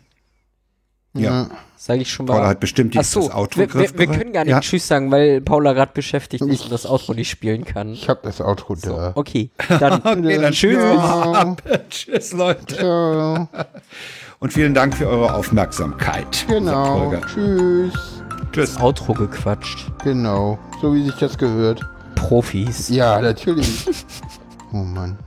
Ja, sage ich schon Paula mal. hat bestimmt Ach jetzt so, das Outro wir, wir, wir können gar nicht Ja. Tschüss sagen, weil Paula gerade beschäftigt ist und das Outro nicht spielen kann. Ich habe das Outro da. Okay, dann Okay, dann Tschüss. Tschüss, Leute. Ciao. Und vielen Dank für eure Aufmerksamkeit. Genau. Tschüss. Tschüss. Outro gequatscht. Genau. So wie sich das gehört. Profis. Ja, natürlich. oh Mann.